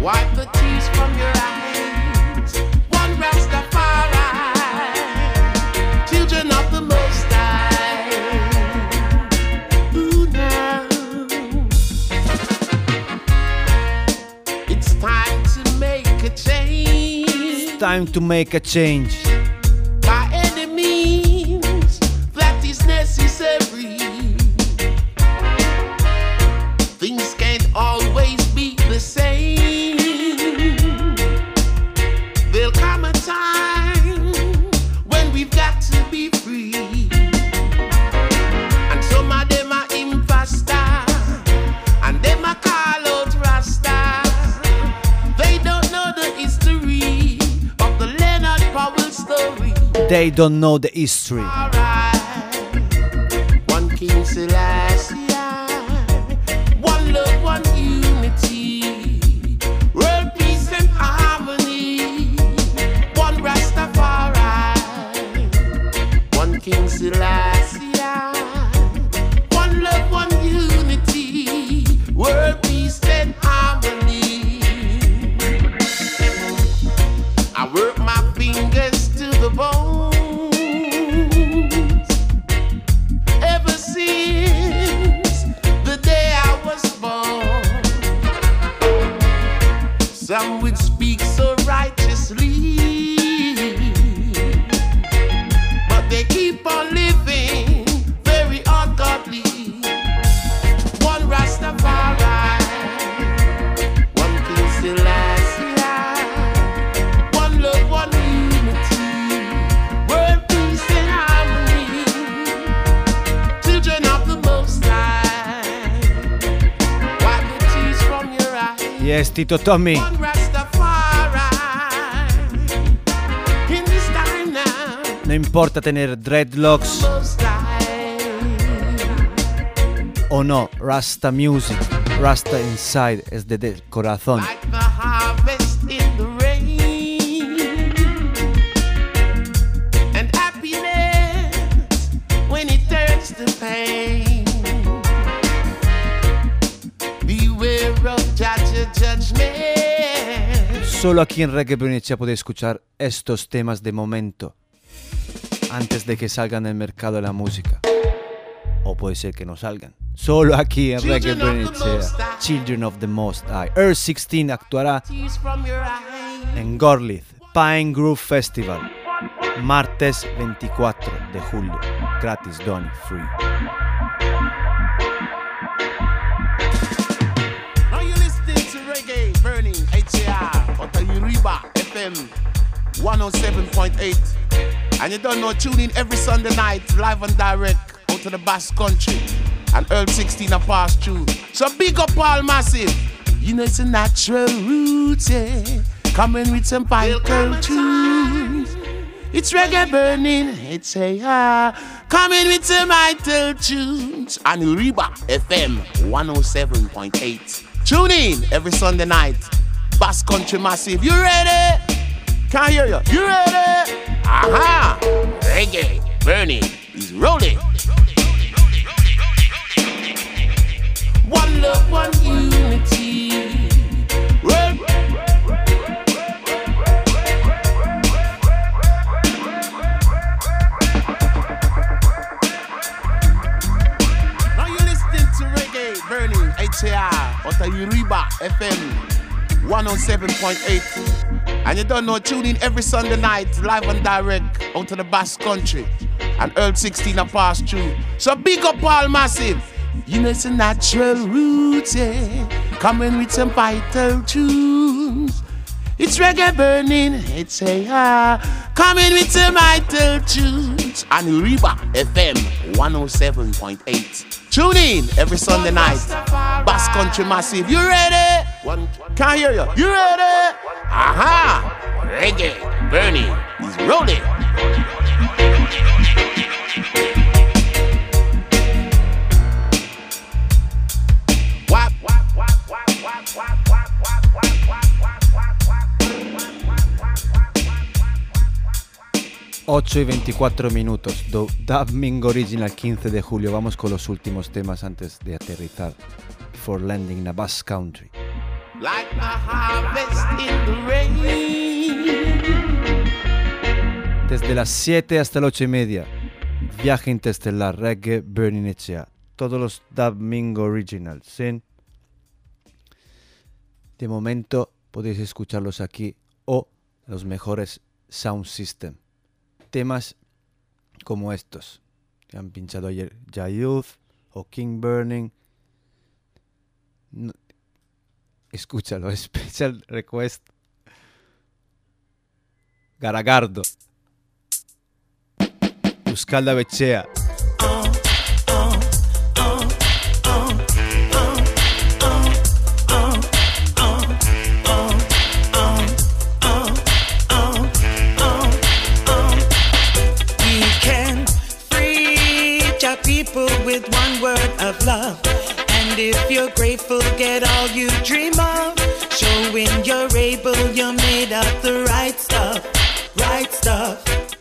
wipe the tears from your eyes. One Rastafari, children of the Most High. Ooh, now. It's time to make a change Time to make a change. They don't know the history. Tommy. No importa tener dreadlocks o no, Rasta Music, Rasta Inside es de corazón. Solo aquí en Reggae Bernicea podéis escuchar estos temas de momento, antes de que salgan del mercado de la música. O puede ser que no salgan. Solo aquí en Reggae High. Children of the Most High. Earth 16 actuará en Gorlitz, Pine Grove Festival, martes 24 de julio. Gratis, Donny, free. 107.8. And you don't know, tune in every Sunday night, live and direct, out to the Basque Country. And Earl 16 a pass through. So big up all massive. You know it's a natural route, yeah. Coming with some vital tunes. It's reggae burning, it's a ah. Coming with some vital tunes. And Uribe FM 107.8. Tune in every Sunday night. Bass Country Massive. You ready? Can't hear you. You ready? Aha! Reggae burning is rolling. One love, one unity. World Now you're listening to Reggae Burning HAR out of Uribe FM 107.8. And you don't know, tune in every Sunday night, live and direct, out to the Basque Country. And Earl 16 a pass through. So big up all massive. You know it's a natural route, yeah. Coming with some vital tunes. It's reggae burning, it's a ah, coming with some vital tunes. And Uribe FM 107.8. Tune in every Sunday night. Bass Country Massive. You ready? One, can't hear you. You ready? Aha! Reggae burning is rolling. 8 y 24 minutos. Dubbing Original 15 de julio. Vamos con los últimos temas antes de aterrizar. For Landing in a Basque Country. Like the harvest in the rain. Desde las 7 hasta las 8 y media. Viaje interestelar, reggae, burning Echea. Todos los Dubbing Originals. ¿sí? De momento podéis escucharlos aquí o los mejores Sound System. Temas como estos que han pinchado ayer Jayuth o King Burning. No- escúchalo, Special Request. Garagardo. Buscalda Bechea.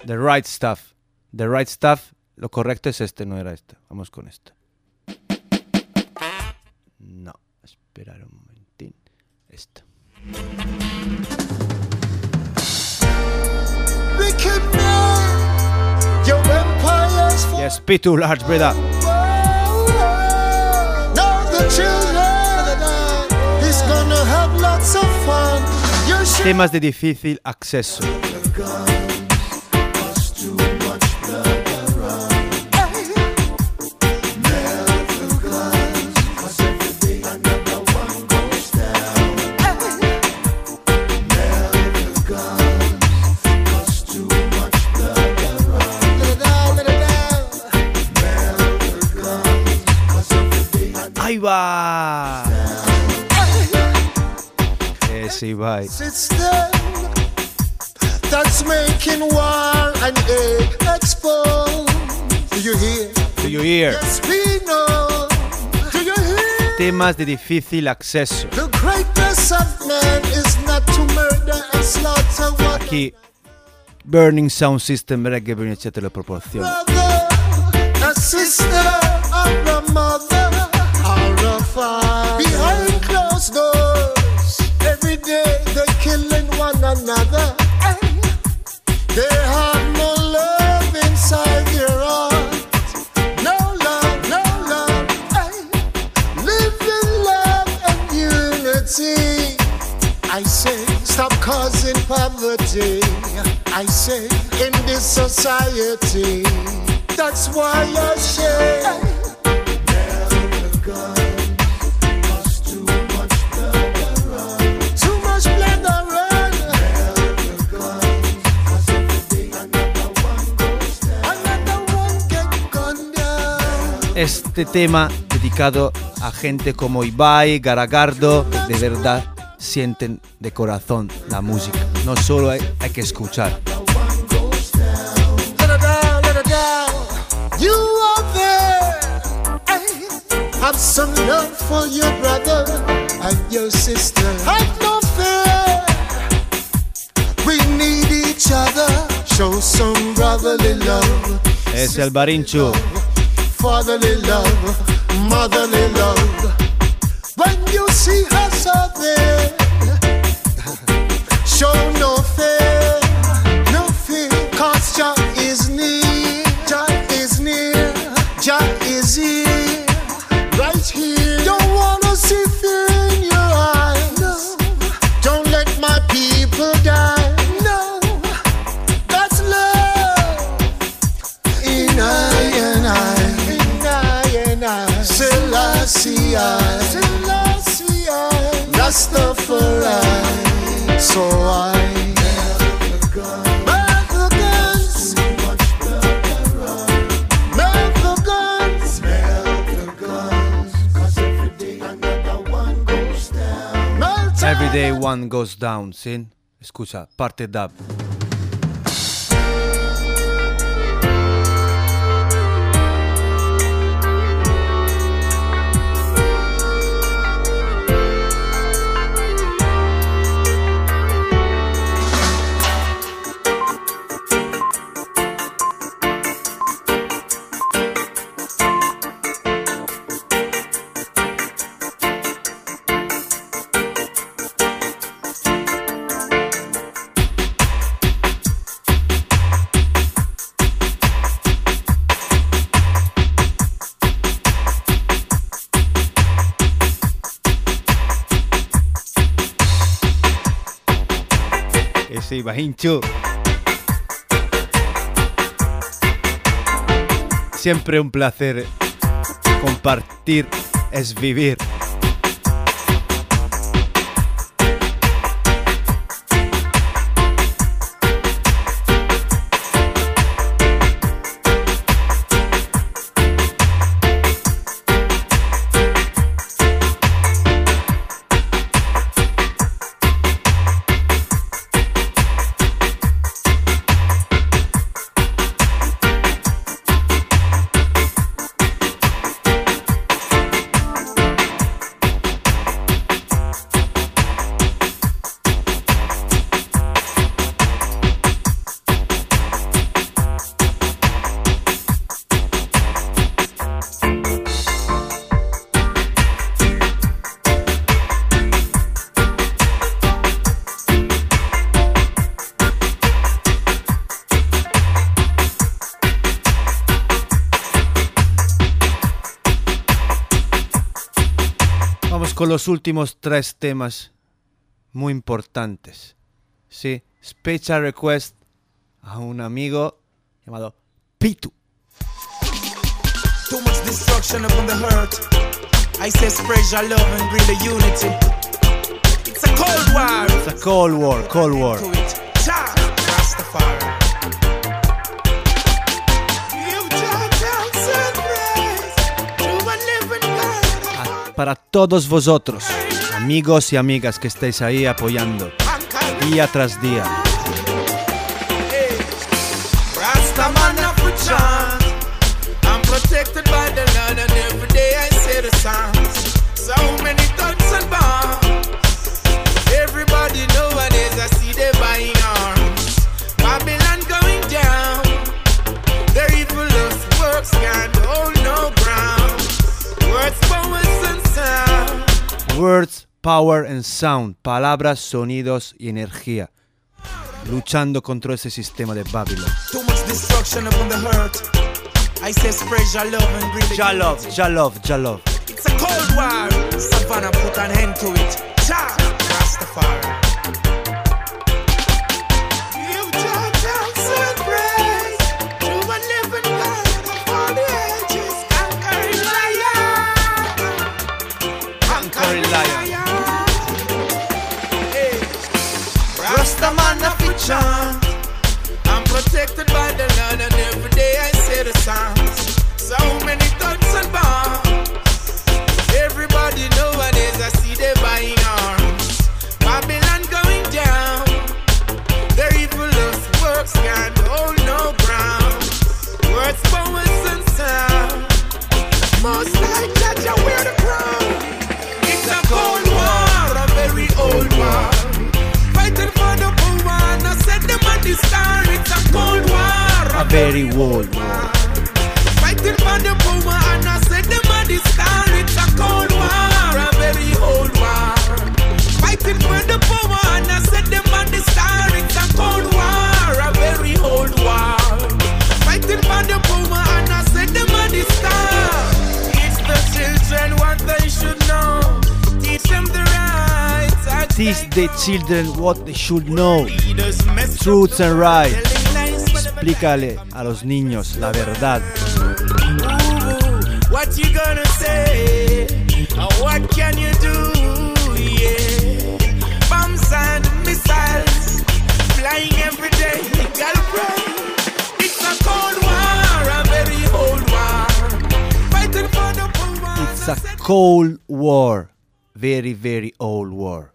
The right stuff. The right stuff. Lo correcto es este, no era este. Vamos con esto. No, esperar un momentín. Esto. Yes, P2 large, brother. Temas de difícil acceso. Ahí va. Ese va. that's making war and. Do you hear? Do you hear? Yes, we know. Do you hear? Temas de difícil acceso. The greatness of man is not to murder and slaughter one Aquí, Burning Sound System, Reggae Burning te lo proporciona. another. A sister or a mother another. They have no love inside their heart. No love, no love. Eh. Live in love and unity. I say, stop causing poverty. I say, in this society. That's why I say. never Too Este tema dedicado a gente como Ibai, Garagardo, que de verdad sienten de corazón la música. No solo hay, hay que escuchar. Have some love for your brother and your sister. Have no fear. We need each other. Show some brotherly love, Es el Barinchu. Fatherly love, motherly love. When you see us out there, show no fear, no fear, cause Jah is near, Jah is near, Jah is here, Every day one goes down, sin? Escucha, parte dub. Siempre un placer compartir es vivir. Los últimos tres temas muy importantes. Sí, special request a un amigo llamado Pitu. Too much destruction upon the hurt. I say spread your love and bring the unity. It's a cold war. It's a Cold War, Cold War. Para todos vosotros, amigos y amigas que estáis ahí apoyando día tras día. Power and sound, palabras, sonidos y energía. Luchando contra ese sistema de Babylon. Ya love, ya love, ya love. It's a cold war. Savannah put an end to it. Rastafari. Very war. Fighting for the poor and I said them at the star. It's a cold Teach the children what they should know. Truths and rights. Explícale a los niños la verdad. What you gonna say? What can you do? Yeah. Bombs and missiles flying every day. Gotta pray. It's a cold war, a very old war. Fighting for the poor. It's a cold war. Very, very old war.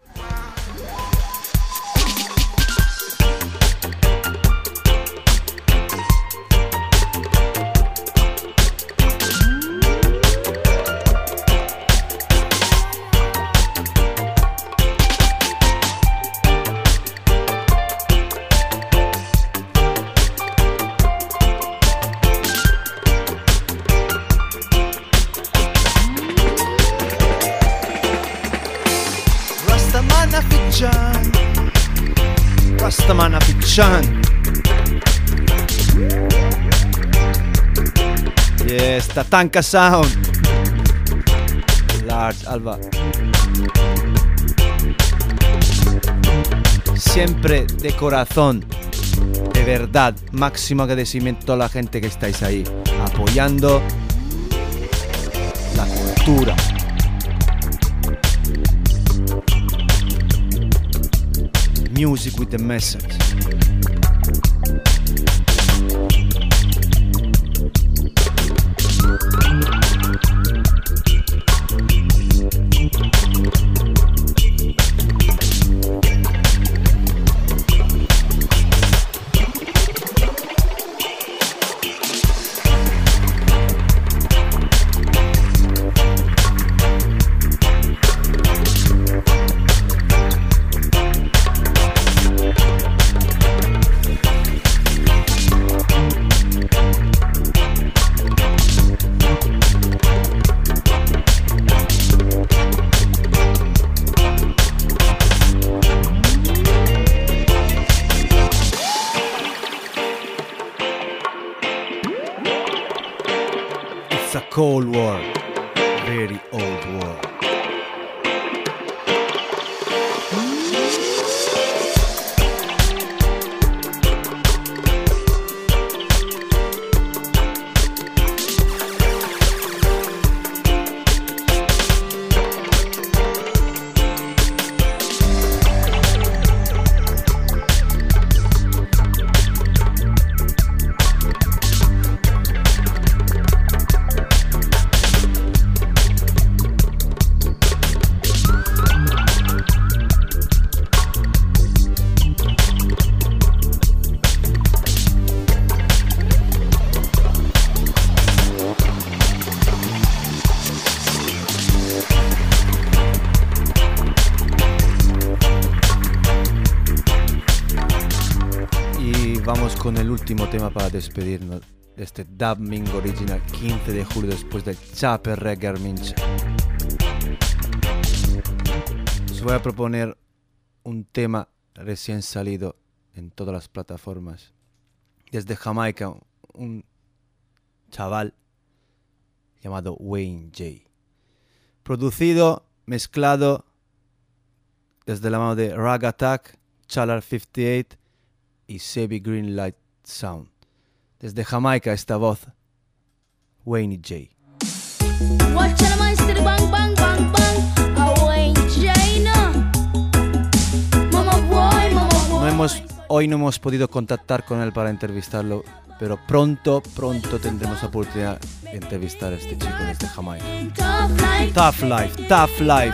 Rastaman Afichan. Yes, Tatanka Sound. Large Alba. Siempre de corazón, de verdad, máximo agradecimiento a la gente que estáis ahí, apoyando la cultura. Music with a message. último tema para despedirnos de este dubbing Original 15 de julio después del Chaper Reggae Mincha. Os voy a proponer un tema recién salido en todas las plataformas. Desde Jamaica, un chaval llamado Wayne J. Producido, mezclado desde la mano de Rag Attack, Chalar 58 y Sebi Greenlight Sound. Desde Jamaica esta voz, Wayne J. No hemos, hoy no hemos podido contactar con él para entrevistarlo, pero pronto, pronto tendremos la oportunidad de entrevistar a este chico desde Jamaica. Tough life. Tough life.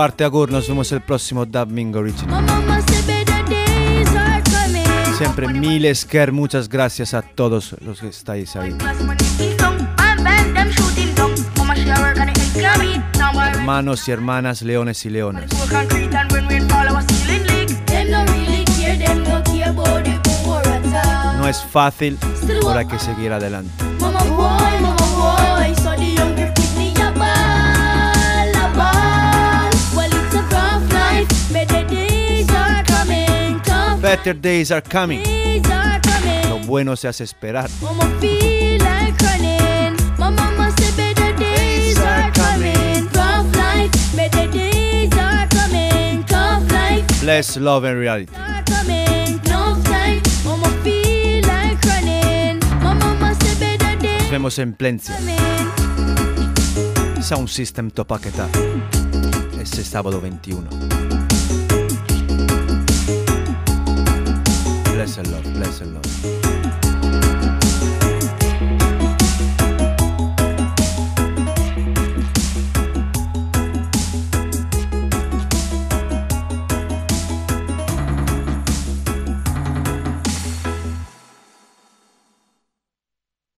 Arte Agur, nos vemos el próximo Dub Mingo Original. Siempre miles que muchas gracias a todos los que estáis ahí. Hermanos y hermanas, leones y leonas. No es fácil, pero hay que seguir adelante. Better days are coming. Lo bueno se hace esperar. Bless Love and Reality. Nos vemos en Plencia. Sound System Topaquetá. Este sábado 21. bless her, love, bless her, love.